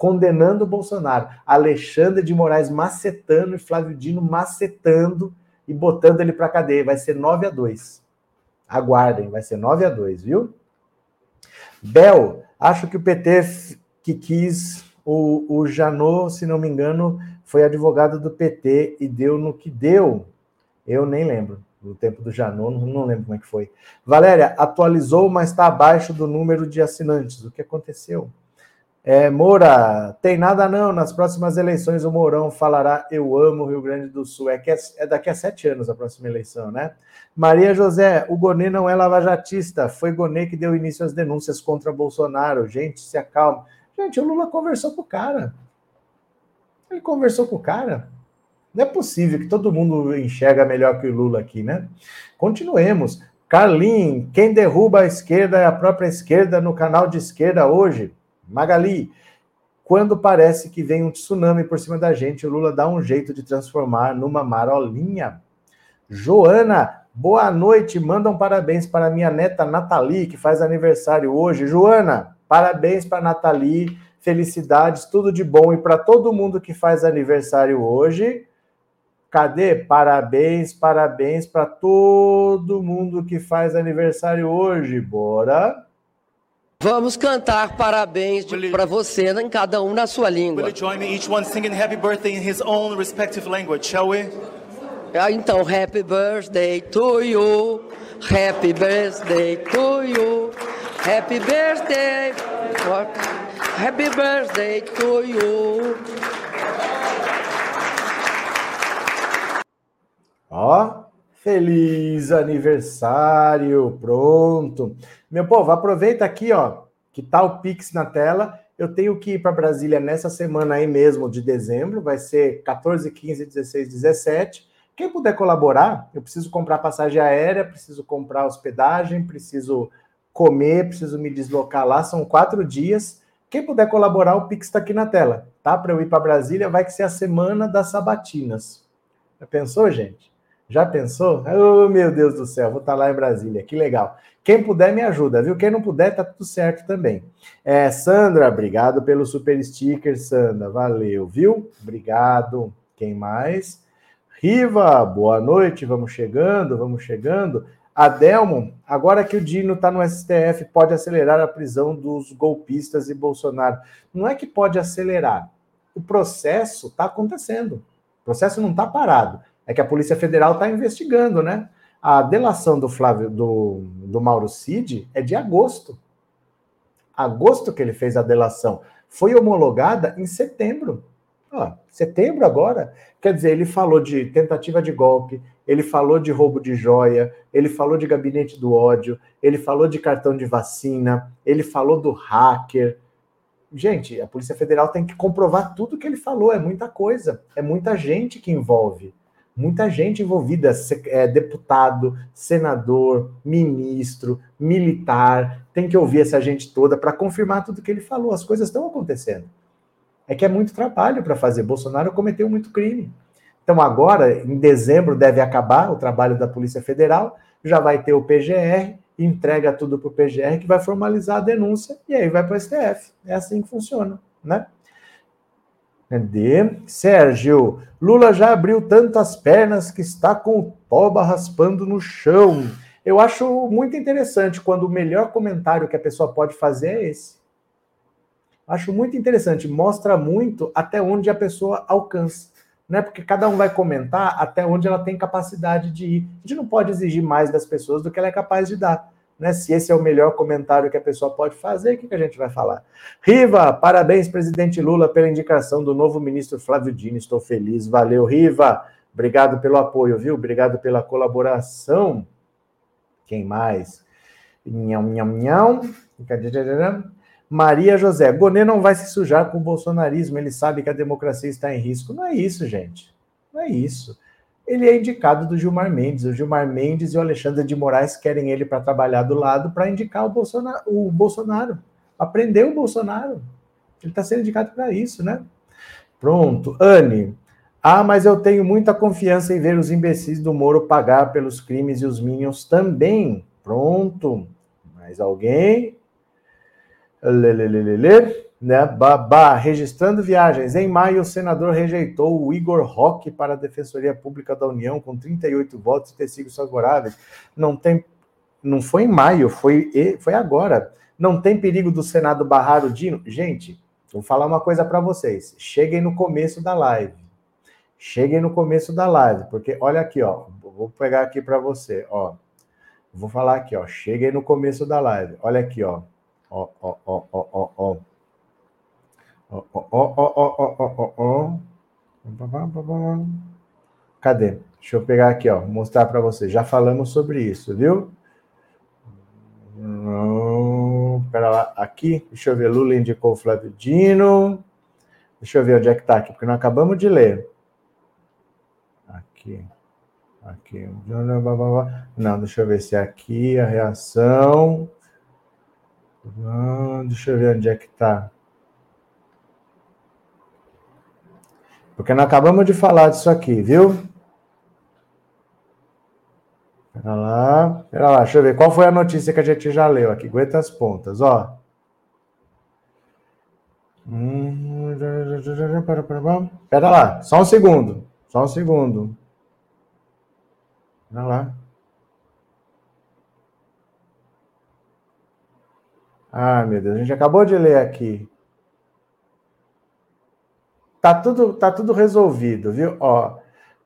S2: condenando o Bolsonaro. Alexandre de Moraes macetando e Flávio Dino macetando e botando ele para cadeia. Vai ser 9 a 2. Aguardem, vai ser 9 a 2, viu? Bel, acho que o PT que quis o, o Janot, se não me engano, foi advogado do PT e deu no que deu. Eu nem lembro. no tempo do Janot, não, não lembro como é que foi. Valéria, atualizou, mas está abaixo do número de assinantes. O que aconteceu? É, Moura, tem nada não. Nas próximas eleições o Mourão falará eu amo o Rio Grande do Sul. É, que é, é daqui a sete anos a próxima eleição, né? Maria José, o Gonê não é lavajatista. Foi Gonê que deu início às denúncias contra Bolsonaro. Gente, se acalma. Gente, o Lula conversou com o cara. Ele conversou com o cara. Não é possível que todo mundo enxerga melhor que o Lula aqui, né? Continuemos. Carlin, quem derruba a esquerda é a própria esquerda no canal de esquerda hoje. Magali, quando parece que vem um tsunami por cima da gente, o Lula dá um jeito de transformar numa marolinha. Joana, boa noite. Manda um parabéns para minha neta Nathalie, que faz aniversário hoje. Joana, parabéns para Nathalie. Felicidades, tudo de bom. E para todo mundo que faz aniversário hoje, cadê? Parabéns, parabéns para todo mundo que faz aniversário hoje. Bora!
S3: Vamos cantar parabéns para você, em cada um na sua língua.
S4: Will you join me, each one singing happy birthday in his own respective language, shall we?
S3: Ah, então, happy birthday to you, happy birthday to you, happy birthday, happy birthday to you.
S2: Ó, Feliz aniversário, pronto. Meu povo, aproveita aqui, ó, que tá o Pix na tela. Eu tenho que ir para Brasília nessa semana aí mesmo de dezembro, vai ser 14, 15, 16, 17. Quem puder colaborar, eu preciso comprar passagem aérea, preciso comprar hospedagem, preciso comer, preciso me deslocar lá, são quatro dias. Quem puder colaborar, o Pix está aqui na tela, tá? Para eu ir para Brasília, vai que ser a semana das sabatinas. Já pensou, gente? Já pensou? Oh, meu Deus do céu, vou estar tá lá em Brasília, que legal. Quem puder, me ajuda, viu? Quem não puder, tá tudo certo também. É, Sandra, obrigado pelo super sticker, Sandra, valeu, viu? Obrigado. Quem mais? Riva, boa noite, vamos chegando, vamos chegando. Adelmo, agora que o Dino está no STF, pode acelerar a prisão dos golpistas e Bolsonaro. Não é que pode acelerar, o processo está acontecendo. O processo não está parado é que a Polícia Federal está investigando, né? A delação do Flávio do, do Mauro Cid é de agosto. Agosto que ele fez a delação. Foi homologada em setembro. Ó, setembro agora. Quer dizer, ele falou de tentativa de golpe, ele falou de roubo de joia, ele falou de gabinete do ódio, ele falou de cartão de vacina, ele falou do hacker. Gente, a Polícia Federal tem que comprovar tudo que ele falou, é muita coisa, é muita gente que envolve muita gente envolvida, é, deputado, senador, ministro, militar, tem que ouvir essa gente toda para confirmar tudo que ele falou. As coisas estão acontecendo. É que é muito trabalho para fazer. Bolsonaro cometeu muito crime. Então, agora, em dezembro, deve acabar o trabalho da Polícia Federal, já vai ter o PGR, entrega tudo para o PGR, que vai formalizar a denúncia, e aí vai para o STF. É assim que funciona, né? Cadê? Sérgio, Lula já abriu tantas pernas que está com o toba raspando no chão. Eu acho muito interessante quando o melhor comentário que a pessoa pode fazer é esse. Acho muito interessante, mostra muito até onde a pessoa alcança. Né? Porque cada um vai comentar até onde ela tem capacidade de ir. A gente não pode exigir mais das pessoas do que ela é capaz de dar. Né? Se esse é o melhor comentário que a pessoa pode fazer, o que, a gente vai falar? Riva, parabéns, presidente Lula, pela indicação do novo ministro Flávio Dino. Estou feliz. Valeu, Riva. Obrigado pelo apoio, viu? Obrigado pela colaboração. Quem mais? Nham, nham, nham. Maria José, Gonê não vai se sujar com o bolsonarismo, ele sabe que a democracia está em risco. Não é isso, gente. Não é isso ele é indicado do Gilmar Mendes. O Gilmar Mendes e o Alexandre de Moraes querem ele para trabalhar do lado para indicar o Bolsonaro, o Bolsonaro. Aprender o Bolsonaro. Ele está sendo indicado para isso, né? Pronto. Anne. Ah, mas eu tenho muita confiança em ver os imbecis do Moro pagar pelos crimes e os Minions também. Pronto. Mais alguém? Lelelelele né? Babá, registrando viagens. Em maio, o senador rejeitou o Igor Roque para a Defensoria Pública da União com 38 votos e tecidos favoráveis. Não tem. Não foi em maio, foi, foi agora. Não tem perigo do Senado barrar o Dino? Gente, vou falar uma coisa para vocês. Cheguem no começo da live. Cheguem no começo da live, porque olha aqui, ó. Vou pegar aqui para você, ó. Vou falar aqui, ó. Cheguem no começo da live. Olha aqui, ó. Ó, ó, ó, ó, ó, ó. Ó, ó, ó. Cadê? Deixa eu pegar aqui, ó, mostrar para você. Já falamos sobre isso, viu? Não, pera lá, aqui, deixa eu ver. Lula indicou o Flávio Dino. Deixa eu ver onde é que tá aqui, porque nós acabamos de ler. Aqui. Aqui. Não, deixa eu ver se é aqui a reação. Deixa eu ver onde é que tá. Porque nós acabamos de falar disso aqui, viu? Pera lá, pera lá, deixa eu ver. Qual foi a notícia que a gente já leu aqui? Aguenta as pontas, ó. Pera lá, só um segundo. Só um segundo. Pera lá. Ah, meu Deus, a gente acabou de ler aqui. Tá tudo, tá tudo resolvido, viu? Ó,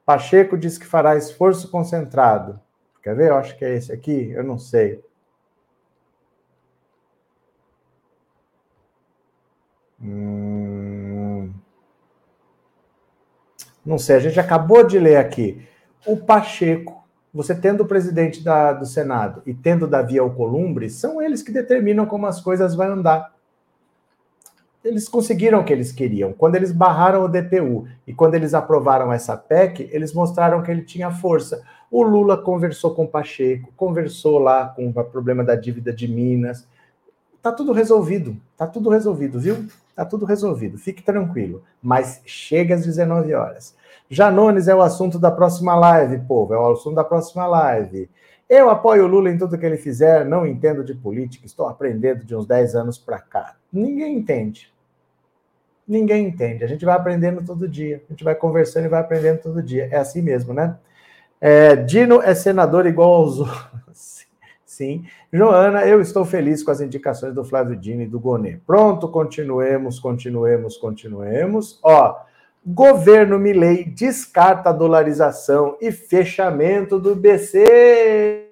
S2: Pacheco diz que fará esforço concentrado. Quer ver? Eu acho que é esse aqui, eu não sei. Hum... Não sei, a gente acabou de ler aqui. O Pacheco, você tendo o presidente da, do Senado e tendo Davi Alcolumbre, são eles que determinam como as coisas vão andar eles conseguiram o que eles queriam. Quando eles barraram o DPU e quando eles aprovaram essa PEC, eles mostraram que ele tinha força. O Lula conversou com o Pacheco, conversou lá com o problema da dívida de Minas. Tá tudo resolvido, tá tudo resolvido, viu? Tá tudo resolvido, fique tranquilo. Mas chega às 19 horas. Janones é o assunto da próxima live, povo, é o assunto da próxima live. Eu apoio o Lula em tudo que ele fizer, não entendo de política, estou aprendendo de uns 10 anos para cá. Ninguém entende. Ninguém entende. A gente vai aprendendo todo dia. A gente vai conversando e vai aprendendo todo dia. É assim mesmo, né? É, Dino é senador igual aos outros. Sim. Joana, eu estou feliz com as indicações do Flávio Dino e do Gonê. Pronto, continuemos, continuemos, continuemos. Ó, governo Milei descarta a dolarização e fechamento do BC.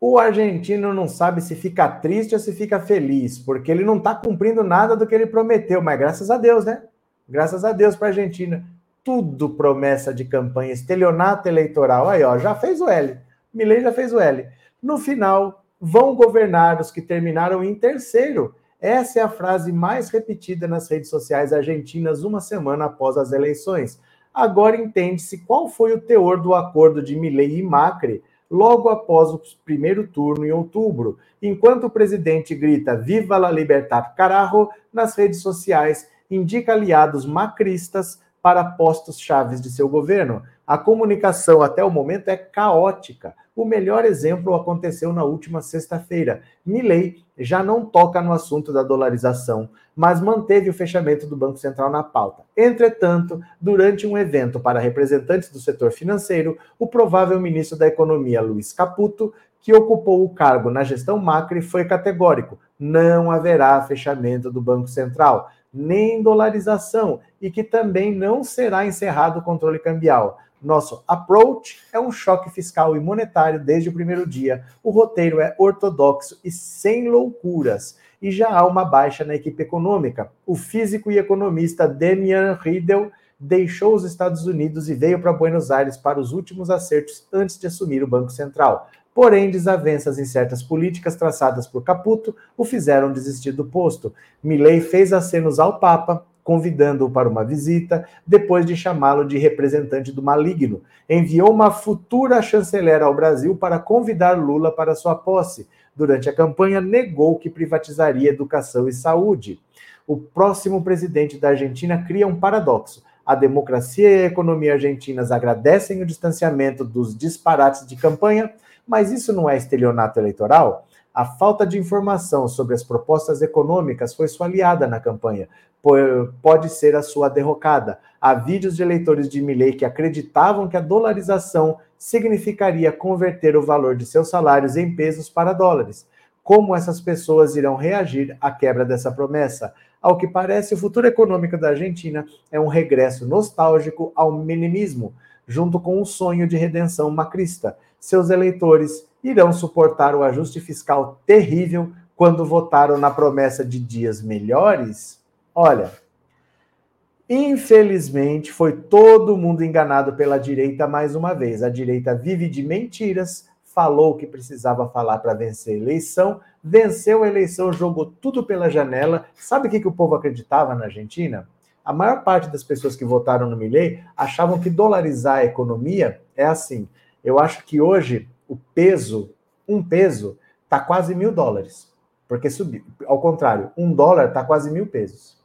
S2: O argentino não sabe se fica triste ou se fica feliz, porque ele não está cumprindo nada do que ele prometeu, mas graças a Deus, né? Graças a Deus para a Argentina. Tudo promessa de campanha, estelionato eleitoral. Aí, ó, já fez o L. Milei já fez o L. No final, vão governar os que terminaram em terceiro. Essa é a frase mais repetida nas redes sociais argentinas uma semana após as eleições. Agora entende-se qual foi o teor do acordo de Milei e Macri logo após o primeiro turno em outubro, enquanto o presidente grita Viva la libertad carajo nas redes sociais, indica aliados macristas para postos chaves de seu governo. A comunicação até o momento é caótica. O melhor exemplo aconteceu na última sexta-feira. Milley já não toca no assunto da dolarização, mas manteve o fechamento do Banco Central na pauta. Entretanto, durante um evento para representantes do setor financeiro, o provável ministro da Economia, Luiz Caputo, que ocupou o cargo na gestão Macri, foi categórico: não haverá fechamento do Banco Central, nem dolarização, e que também não será encerrado o controle cambial. Nosso approach é um choque fiscal e monetário desde o primeiro dia. O roteiro é ortodoxo e sem loucuras. E já há uma baixa na equipe econômica. O físico e economista Demian Riedel deixou os Estados Unidos e veio para Buenos Aires para os últimos acertos antes de assumir o Banco Central. Porém, desavenças em certas políticas traçadas por Caputo o fizeram desistir do posto. Milley fez acenos ao Papa, convidando-o para uma visita, depois de chamá-lo de representante do maligno. Enviou uma futura chanceler ao Brasil para convidar Lula para sua posse. Durante a campanha, negou que privatizaria educação e saúde. O próximo presidente da Argentina cria um paradoxo. A democracia e a economia argentinas agradecem o distanciamento dos disparates de campanha, mas isso não é estelionato eleitoral? A falta de informação sobre as propostas econômicas foi sua aliada na campanha pode ser a sua derrocada. Há vídeos de eleitores de Milley que acreditavam que a dolarização significaria converter o valor de seus salários em pesos para dólares. Como essas pessoas irão reagir à quebra dessa promessa? Ao que parece, o futuro econômico da Argentina é um regresso nostálgico ao minimismo, junto com um sonho de redenção macrista. Seus eleitores irão suportar o ajuste fiscal terrível quando votaram na promessa de dias melhores? Olha, infelizmente foi todo mundo enganado pela direita mais uma vez. A direita vive de mentiras, falou que precisava falar para vencer a eleição, venceu a eleição, jogou tudo pela janela. Sabe o que, que o povo acreditava na Argentina? A maior parte das pessoas que votaram no Milley achavam que dolarizar a economia é assim. Eu acho que hoje o peso, um peso, está quase mil dólares. Porque subiu. Ao contrário, um dólar está quase mil pesos.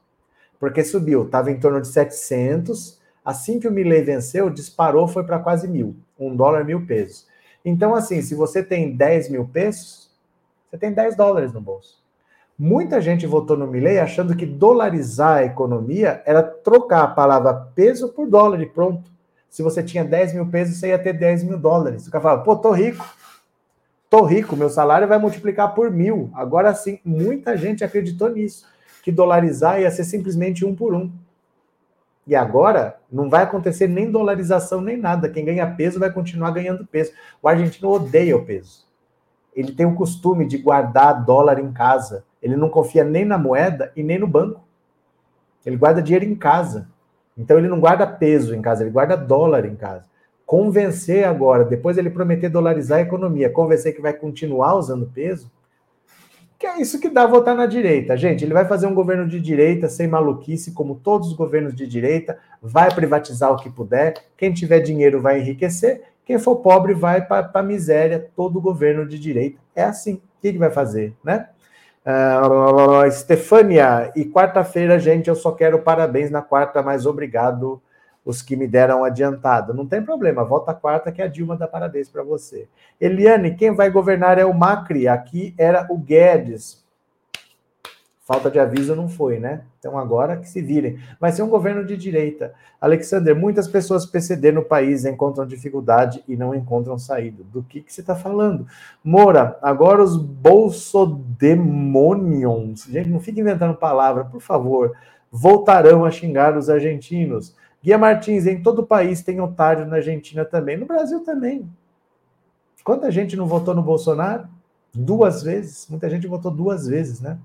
S2: Porque subiu, estava em torno de 700. Assim que o Milley venceu, disparou, foi para quase mil. Um dólar, mil pesos. Então, assim, se você tem 10 mil pesos, você tem 10 dólares no bolso. Muita gente votou no Milley achando que dolarizar a economia era trocar a palavra peso por dólar e pronto. Se você tinha 10 mil pesos, você ia ter 10 mil dólares. O cara fala, pô, tô rico. Tô rico, meu salário vai multiplicar por mil. Agora sim, muita gente acreditou nisso. Que dolarizar ia ser simplesmente um por um. E agora não vai acontecer nem dolarização nem nada. Quem ganha peso vai continuar ganhando peso. O argentino odeia o peso. Ele tem o costume de guardar dólar em casa. Ele não confia nem na moeda e nem no banco. Ele guarda dinheiro em casa. Então ele não guarda peso em casa, ele guarda dólar em casa. Convencer agora, depois ele prometer dolarizar a economia, convencer que vai continuar usando peso, que é isso que dá votar na direita. Gente, ele vai fazer um governo de direita sem maluquice, como todos os governos de direita, vai privatizar o que puder, quem tiver dinheiro vai enriquecer, quem for pobre vai para a miséria, todo governo de direita. É assim. O que, que vai fazer, né? Uh, Stefânia, e quarta-feira, gente, eu só quero parabéns na quarta, mas obrigado os que me deram adiantado. Não tem problema, volta quarta que a Dilma dá parabéns para você. Eliane, quem vai governar é o Macri, aqui era o Guedes. Falta de aviso não foi, né? Então agora que se virem. Vai ser um governo de direita. Alexander, muitas pessoas PCD no país encontram dificuldade e não encontram saída. Do que, que você está falando? Moura, agora os bolsodemonions, gente, não fique inventando palavra, por favor, voltarão a xingar os argentinos. Guia Martins, em todo o país tem otário na Argentina também, no Brasil também. Quanta gente não votou no Bolsonaro? Duas vezes. Muita gente votou duas vezes, né?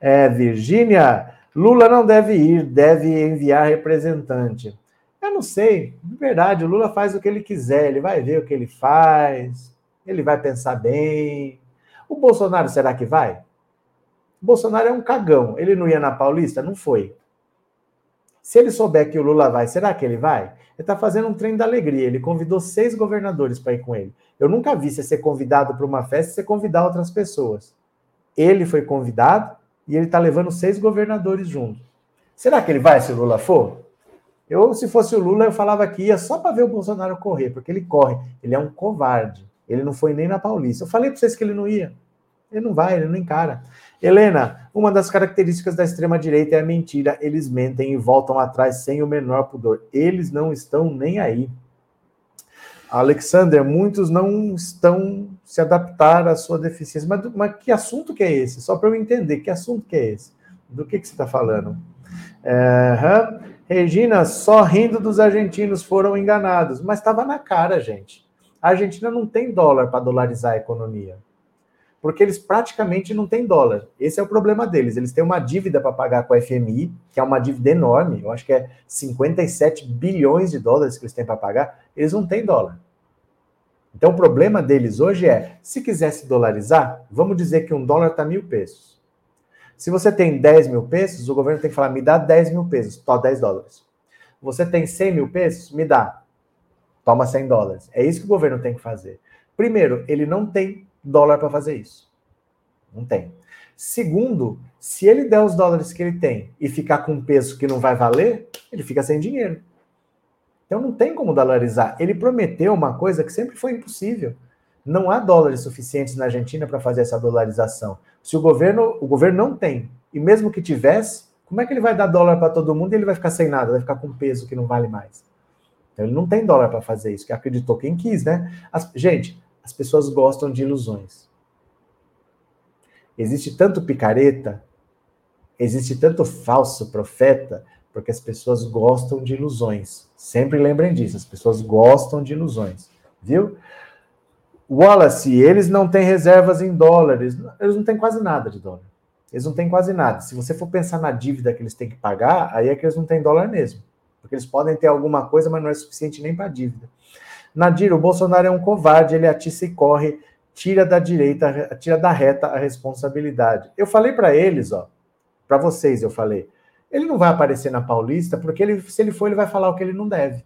S2: É, Virgínia, Lula não deve ir, deve enviar representante. Eu não sei, de verdade, o Lula faz o que ele quiser, ele vai ver o que ele faz, ele vai pensar bem. O Bolsonaro, será que vai? O Bolsonaro é um cagão, ele não ia na Paulista? Não foi. Se ele souber que o Lula vai, será que ele vai? Ele está fazendo um trem da alegria. Ele convidou seis governadores para ir com ele. Eu nunca vi você ser convidado para uma festa e você convidar outras pessoas. Ele foi convidado e ele está levando seis governadores junto. Será que ele vai se o Lula for? Eu, se fosse o Lula, eu falava que ia só para ver o Bolsonaro correr, porque ele corre. Ele é um covarde. Ele não foi nem na Paulista. Eu falei para vocês que ele não ia. Ele não vai, ele não encara. Helena, uma das características da extrema-direita é a mentira. Eles mentem e voltam atrás sem o menor pudor. Eles não estão nem aí. Alexander, muitos não estão se adaptar à sua deficiência. Mas, mas que assunto que é esse? Só para eu entender, que assunto que é esse? Do que, que você está falando? É, Regina, só rindo dos argentinos foram enganados. Mas estava na cara, gente. A Argentina não tem dólar para dolarizar a economia porque eles praticamente não têm dólar. Esse é o problema deles. Eles têm uma dívida para pagar com a FMI, que é uma dívida enorme, eu acho que é 57 bilhões de dólares que eles têm para pagar, eles não têm dólar. Então o problema deles hoje é, se quisesse dolarizar, vamos dizer que um dólar está mil pesos. Se você tem 10 mil pesos, o governo tem que falar, me dá 10 mil pesos, toma 10 dólares. Você tem 100 mil pesos, me dá, toma 100 dólares. É isso que o governo tem que fazer. Primeiro, ele não tem dólar para fazer isso. Não tem. Segundo, se ele der os dólares que ele tem e ficar com um peso que não vai valer, ele fica sem dinheiro. Então não tem como dolarizar. Ele prometeu uma coisa que sempre foi impossível. Não há dólares suficientes na Argentina para fazer essa dolarização. Se o governo, o governo não tem, e mesmo que tivesse, como é que ele vai dar dólar para todo mundo e ele vai ficar sem nada, vai ficar com peso que não vale mais? Então ele não tem dólar para fazer isso, que acreditou quem quis, né? As, gente, as pessoas gostam de ilusões. Existe tanto picareta, existe tanto falso profeta porque as pessoas gostam de ilusões. Sempre lembrem disso, as pessoas gostam de ilusões, viu? Wallace, eles não têm reservas em dólares, eles não têm quase nada de dólar. Eles não têm quase nada. Se você for pensar na dívida que eles têm que pagar, aí é que eles não têm dólar mesmo. Porque eles podem ter alguma coisa, mas não é suficiente nem para dívida. Nadir, o Bolsonaro é um covarde, ele atiça e corre, tira da direita, tira da reta a responsabilidade. Eu falei para eles, ó, para vocês eu falei, ele não vai aparecer na Paulista, porque ele, se ele for, ele vai falar o que ele não deve.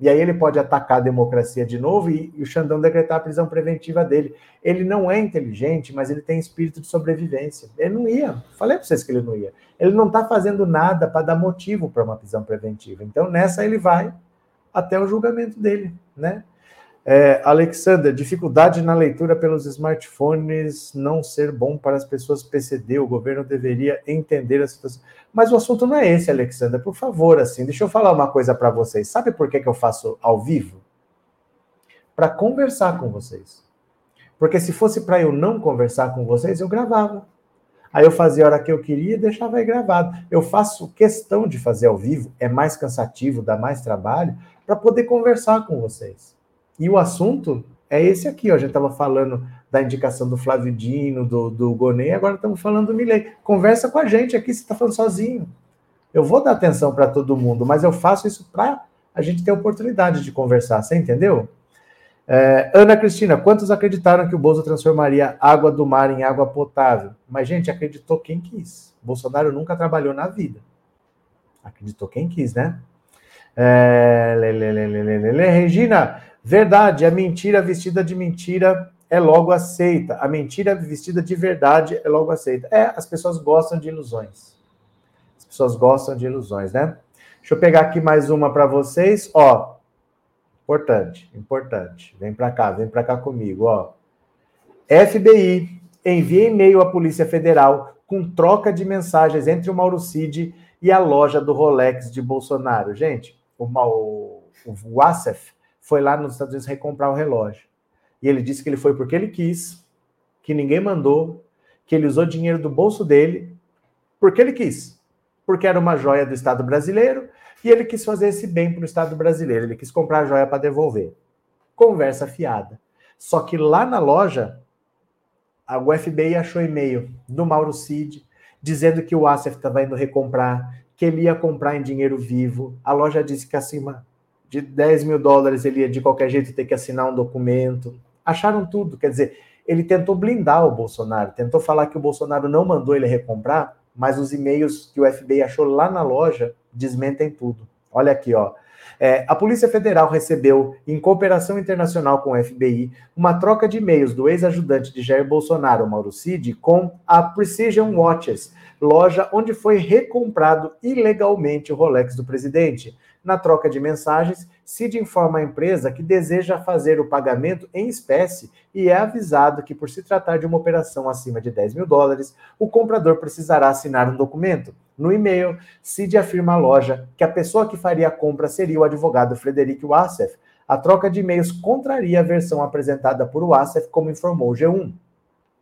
S2: E aí ele pode atacar a democracia de novo e, e, o Xandão decretar a prisão preventiva dele. Ele não é inteligente, mas ele tem espírito de sobrevivência. Ele não ia. Falei para vocês que ele não ia. Ele não está fazendo nada para dar motivo para uma prisão preventiva. Então, nessa ele vai até o julgamento dele, né? É, Alexander, dificuldade na leitura pelos smartphones não ser bom para as pessoas PCD. O governo deveria entender a situação. Mas o assunto não é esse, Alexander. Por favor, assim, deixa eu falar uma coisa para vocês. Sabe por que, que eu faço ao vivo? Para conversar com vocês. Porque se fosse para eu não conversar com vocês, eu gravava. Aí eu fazia a hora que eu queria e deixava aí gravado. Eu faço questão de fazer ao vivo, é mais cansativo, dá mais trabalho, para poder conversar com vocês. E o assunto é esse aqui, ó. A gente estava falando da indicação do Flávio Dino, do, do Gonei, agora estamos falando do Milei. Conversa com a gente aqui, você está falando sozinho. Eu vou dar atenção para todo mundo, mas eu faço isso para a gente ter oportunidade de conversar, você entendeu? É, Ana Cristina, quantos acreditaram que o Bolso transformaria água do mar em água potável? Mas, gente, acreditou quem quis. Bolsonaro nunca trabalhou na vida. Acreditou quem quis, né? É, lê, lê, lê, Regina, Verdade, a mentira vestida de mentira é logo aceita. A mentira vestida de verdade é logo aceita. É, as pessoas gostam de ilusões. As pessoas gostam de ilusões, né? Deixa eu pegar aqui mais uma para vocês. Ó, importante, importante. Vem para cá, vem para cá comigo, ó. FBI envia e-mail à Polícia Federal com troca de mensagens entre o Mauro Cid e a loja do Rolex de Bolsonaro. Gente, o, o, o Wassef foi lá nos Estados Unidos recomprar o relógio. E ele disse que ele foi porque ele quis, que ninguém mandou, que ele usou dinheiro do bolso dele, porque ele quis. Porque era uma joia do Estado brasileiro e ele quis fazer esse bem para o Estado brasileiro. Ele quis comprar a joia para devolver. Conversa fiada. Só que lá na loja, a FBI achou e-mail do Mauro Cid dizendo que o Asif estava indo recomprar, que ele ia comprar em dinheiro vivo. A loja disse que acima de 10 mil dólares ele ia de qualquer jeito ter que assinar um documento. Acharam tudo, quer dizer, ele tentou blindar o Bolsonaro, tentou falar que o Bolsonaro não mandou ele recomprar, mas os e-mails que o FBI achou lá na loja desmentem tudo. Olha aqui, ó. É, a Polícia Federal recebeu, em cooperação internacional com o FBI, uma troca de e-mails do ex-ajudante de Jair Bolsonaro, Mauro Cid, com a Precision Watches, loja onde foi recomprado ilegalmente o Rolex do presidente. Na troca de mensagens, Cid informa a empresa que deseja fazer o pagamento em espécie e é avisado que, por se tratar de uma operação acima de 10 mil dólares, o comprador precisará assinar um documento. No e-mail, Cid afirma à loja que a pessoa que faria a compra seria o advogado Frederic Wassef. A troca de e-mails contraria a versão apresentada por Wassef, como informou o G1.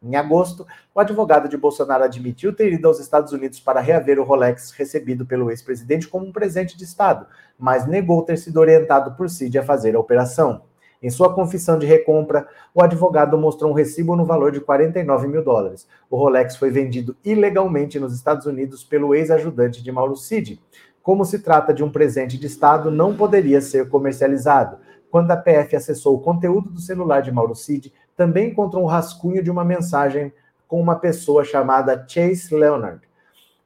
S2: Em agosto, o advogado de Bolsonaro admitiu ter ido aos Estados Unidos para reaver o Rolex recebido pelo ex-presidente como um presente de Estado, mas negou ter sido orientado por Cid a fazer a operação. Em sua confissão de recompra, o advogado mostrou um recibo no valor de 49 mil dólares. O Rolex foi vendido ilegalmente nos Estados Unidos pelo ex-ajudante de Mauro Cid. Como se trata de um presente de Estado, não poderia ser comercializado. Quando a PF acessou o conteúdo do celular de Mauro Cid, também encontrou um rascunho de uma mensagem com uma pessoa chamada Chase Leonard,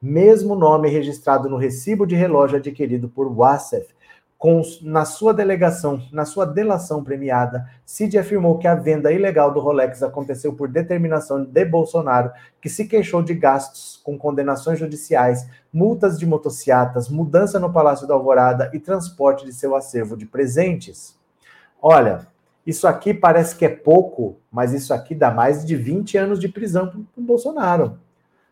S2: mesmo nome registrado no recibo de relógio adquirido por Wassef. Com, na sua delegação, na sua delação premiada, Cid afirmou que a venda ilegal do Rolex aconteceu por determinação de Bolsonaro, que se queixou de gastos com condenações judiciais, multas de motocicletas, mudança no Palácio da Alvorada e transporte de seu acervo de presentes. Olha, isso aqui parece que é pouco, mas isso aqui dá mais de 20 anos de prisão para o Bolsonaro.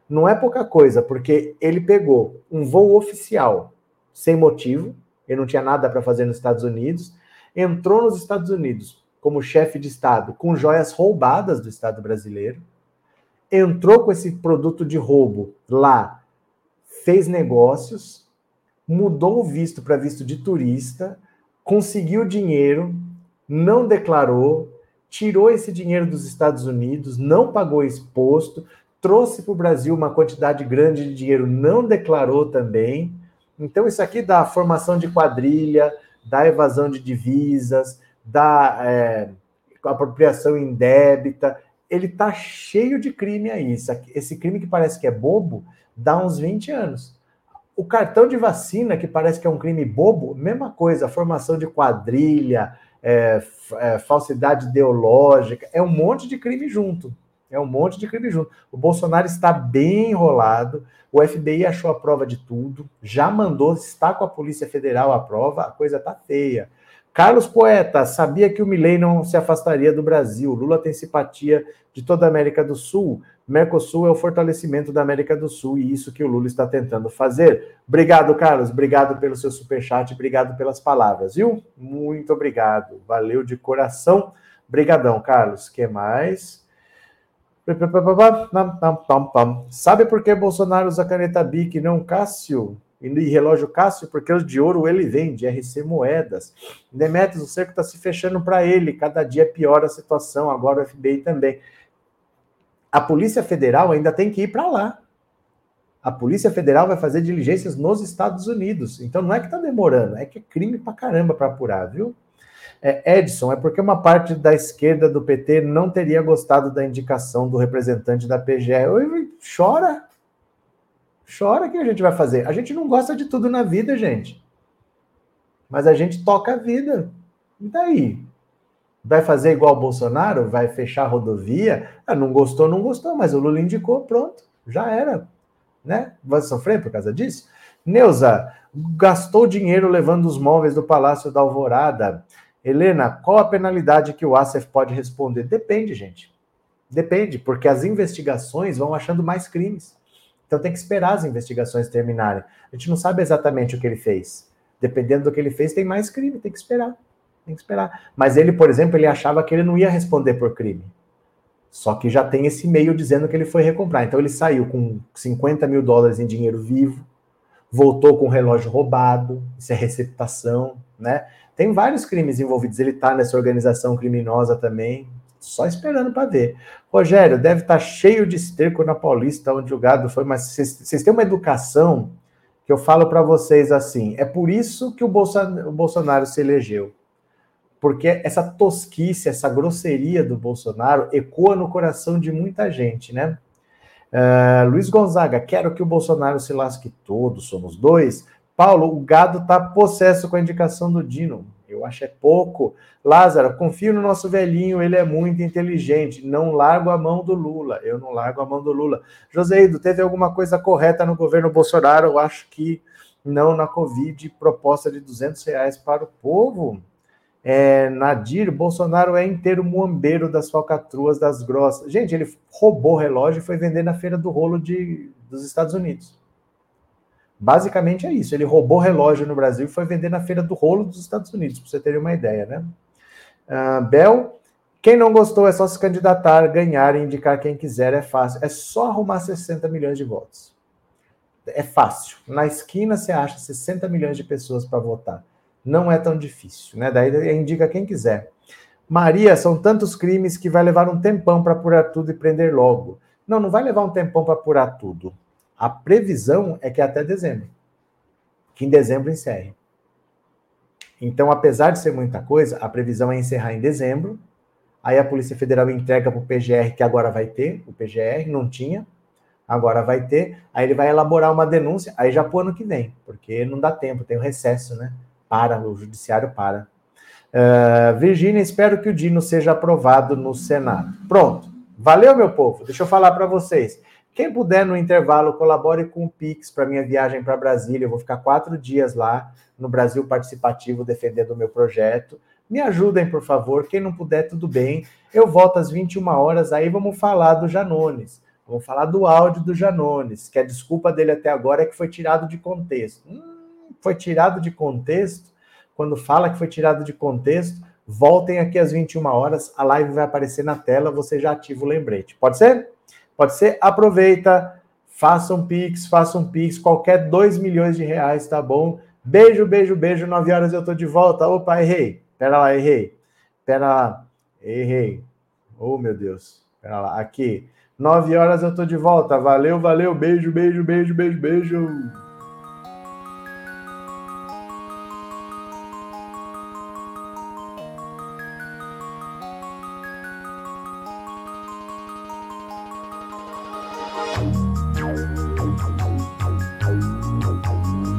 S2: Não é pouca coisa, porque ele pegou um voo oficial sem motivo, ele não tinha nada para fazer nos Estados Unidos, entrou nos Estados Unidos como chefe de Estado com joias roubadas do Estado brasileiro, entrou com esse produto de roubo lá fez negócios, mudou o visto para visto de turista, conseguiu dinheiro, não declarou, tirou esse dinheiro dos Estados Unidos, não pagou exposto, trouxe para o Brasil uma quantidade grande de dinheiro, não declarou também. Então, isso aqui dá formação de quadrilha, dá evasão de divisas, dá é, apropriação indébita. Ele está cheio de crime aí. Esse crime que parece que é bobo, dá uns 20 anos. O cartão de vacina, que parece que é um crime bobo, mesma coisa, formação de quadrilha, é, é, falsidade ideológica, é um monte de crime junto. É um monte de crime junto. O Bolsonaro está bem enrolado. O FBI achou a prova de tudo, já mandou, está com a Polícia Federal a prova, a coisa tá feia. Carlos Poeta, sabia que o Milley não se afastaria do Brasil. Lula tem simpatia de toda a América do Sul. Mercosul é o fortalecimento da América do Sul e isso que o Lula está tentando fazer. Obrigado, Carlos. Obrigado pelo seu superchat, obrigado pelas palavras, viu? Muito obrigado. Valeu de coração. Obrigadão, Carlos. que mais? Sabe por que Bolsonaro usa caneta BIC e não Cássio? E relógio Cássio? Porque os de ouro ele vende, RC Moedas. Demetrios, o cerco está se fechando para ele. Cada dia piora a situação. Agora o FBI também. A Polícia Federal ainda tem que ir para lá. A Polícia Federal vai fazer diligências nos Estados Unidos. Então não é que está demorando, é que é crime para caramba para apurar, viu? É, Edson, é porque uma parte da esquerda do PT não teria gostado da indicação do representante da PGR. Oi, chora. Chora que a gente vai fazer. A gente não gosta de tudo na vida, gente. Mas a gente toca a vida. E daí? Vai fazer igual o Bolsonaro? Vai fechar a rodovia? Ah, não gostou, não gostou, mas o Lula indicou, pronto. Já era. Né? Vai sofrer por causa disso? Neuza, gastou dinheiro levando os móveis do Palácio da Alvorada. Helena, qual a penalidade que o ASEF pode responder? Depende, gente. Depende, porque as investigações vão achando mais crimes. Então tem que esperar as investigações terminarem. A gente não sabe exatamente o que ele fez. Dependendo do que ele fez, tem mais crime, tem que esperar. Tem que esperar. Mas ele, por exemplo, ele achava que ele não ia responder por crime. Só que já tem esse e-mail dizendo que ele foi recomprar. Então ele saiu com 50 mil dólares em dinheiro vivo, voltou com o relógio roubado, isso é receptação, né? Tem vários crimes envolvidos. Ele está nessa organização criminosa também, só esperando para ver. Rogério, deve estar tá cheio de esterco na Paulista, onde o gado foi, mas vocês, têm uma educação que eu falo para vocês assim: é por isso que o Bolsonaro, o Bolsonaro se elegeu. Porque essa tosquice, essa grosseria do Bolsonaro ecoa no coração de muita gente, né? Uh, Luiz Gonzaga, quero que o Bolsonaro se lasque todo, somos dois. Paulo, o gado está possesso com a indicação do Dino. Eu acho é pouco. Lázaro, confio no nosso velhinho, ele é muito inteligente. Não largo a mão do Lula. Eu não largo a mão do Lula. Joséido, teve alguma coisa correta no governo Bolsonaro? Eu acho que não na Covid. Proposta de 200 reais para o povo. É, Nadir, Bolsonaro é inteiro muambeiro das falcatruas das grossas. Gente, ele roubou o relógio e foi vender na feira do rolo de, dos Estados Unidos. Basicamente é isso. Ele roubou relógio no Brasil e foi vender na feira do rolo dos Estados Unidos, para você ter uma ideia, né? Uh, Bel, quem não gostou é só se candidatar, ganhar e indicar quem quiser, é fácil. É só arrumar 60 milhões de votos. É fácil. Na esquina você acha 60 milhões de pessoas para votar. Não é tão difícil, né? Daí indica quem quiser. Maria, são tantos crimes que vai levar um tempão para apurar tudo e prender logo. Não, não vai levar um tempão para apurar tudo. A previsão é que é até dezembro. Que em dezembro encerre. Então, apesar de ser muita coisa, a previsão é encerrar em dezembro. Aí a Polícia Federal entrega para o PGR, que agora vai ter, o PGR não tinha, agora vai ter. Aí ele vai elaborar uma denúncia, aí já para o ano que vem, porque não dá tempo, tem o um recesso, né? Para, o judiciário para. Uh, Virgínia, espero que o Dino seja aprovado no Senado. Pronto. Valeu, meu povo. Deixa eu falar para vocês. Quem puder no intervalo, colabore com o Pix para minha viagem para Brasília. Eu vou ficar quatro dias lá no Brasil Participativo defendendo o meu projeto. Me ajudem, por favor. Quem não puder, tudo bem. Eu volto às 21 horas, aí vamos falar do Janones. Vamos falar do áudio do Janones, que a desculpa dele até agora é que foi tirado de contexto. Hum, foi tirado de contexto? Quando fala que foi tirado de contexto, voltem aqui às 21 horas, a live vai aparecer na tela, você já ativa o lembrete. Pode ser? Pode ser? Aproveita, Façam Pix, façam Pix, qualquer 2 milhões de reais, tá bom? Beijo, beijo, beijo. 9 horas eu tô de volta. Opa, errei. Pera lá, errei. Pera lá. Errei. Oh, meu Deus. Pera lá. Aqui. 9 horas eu tô de volta. Valeu, valeu. Beijo, beijo, beijo, beijo, beijo.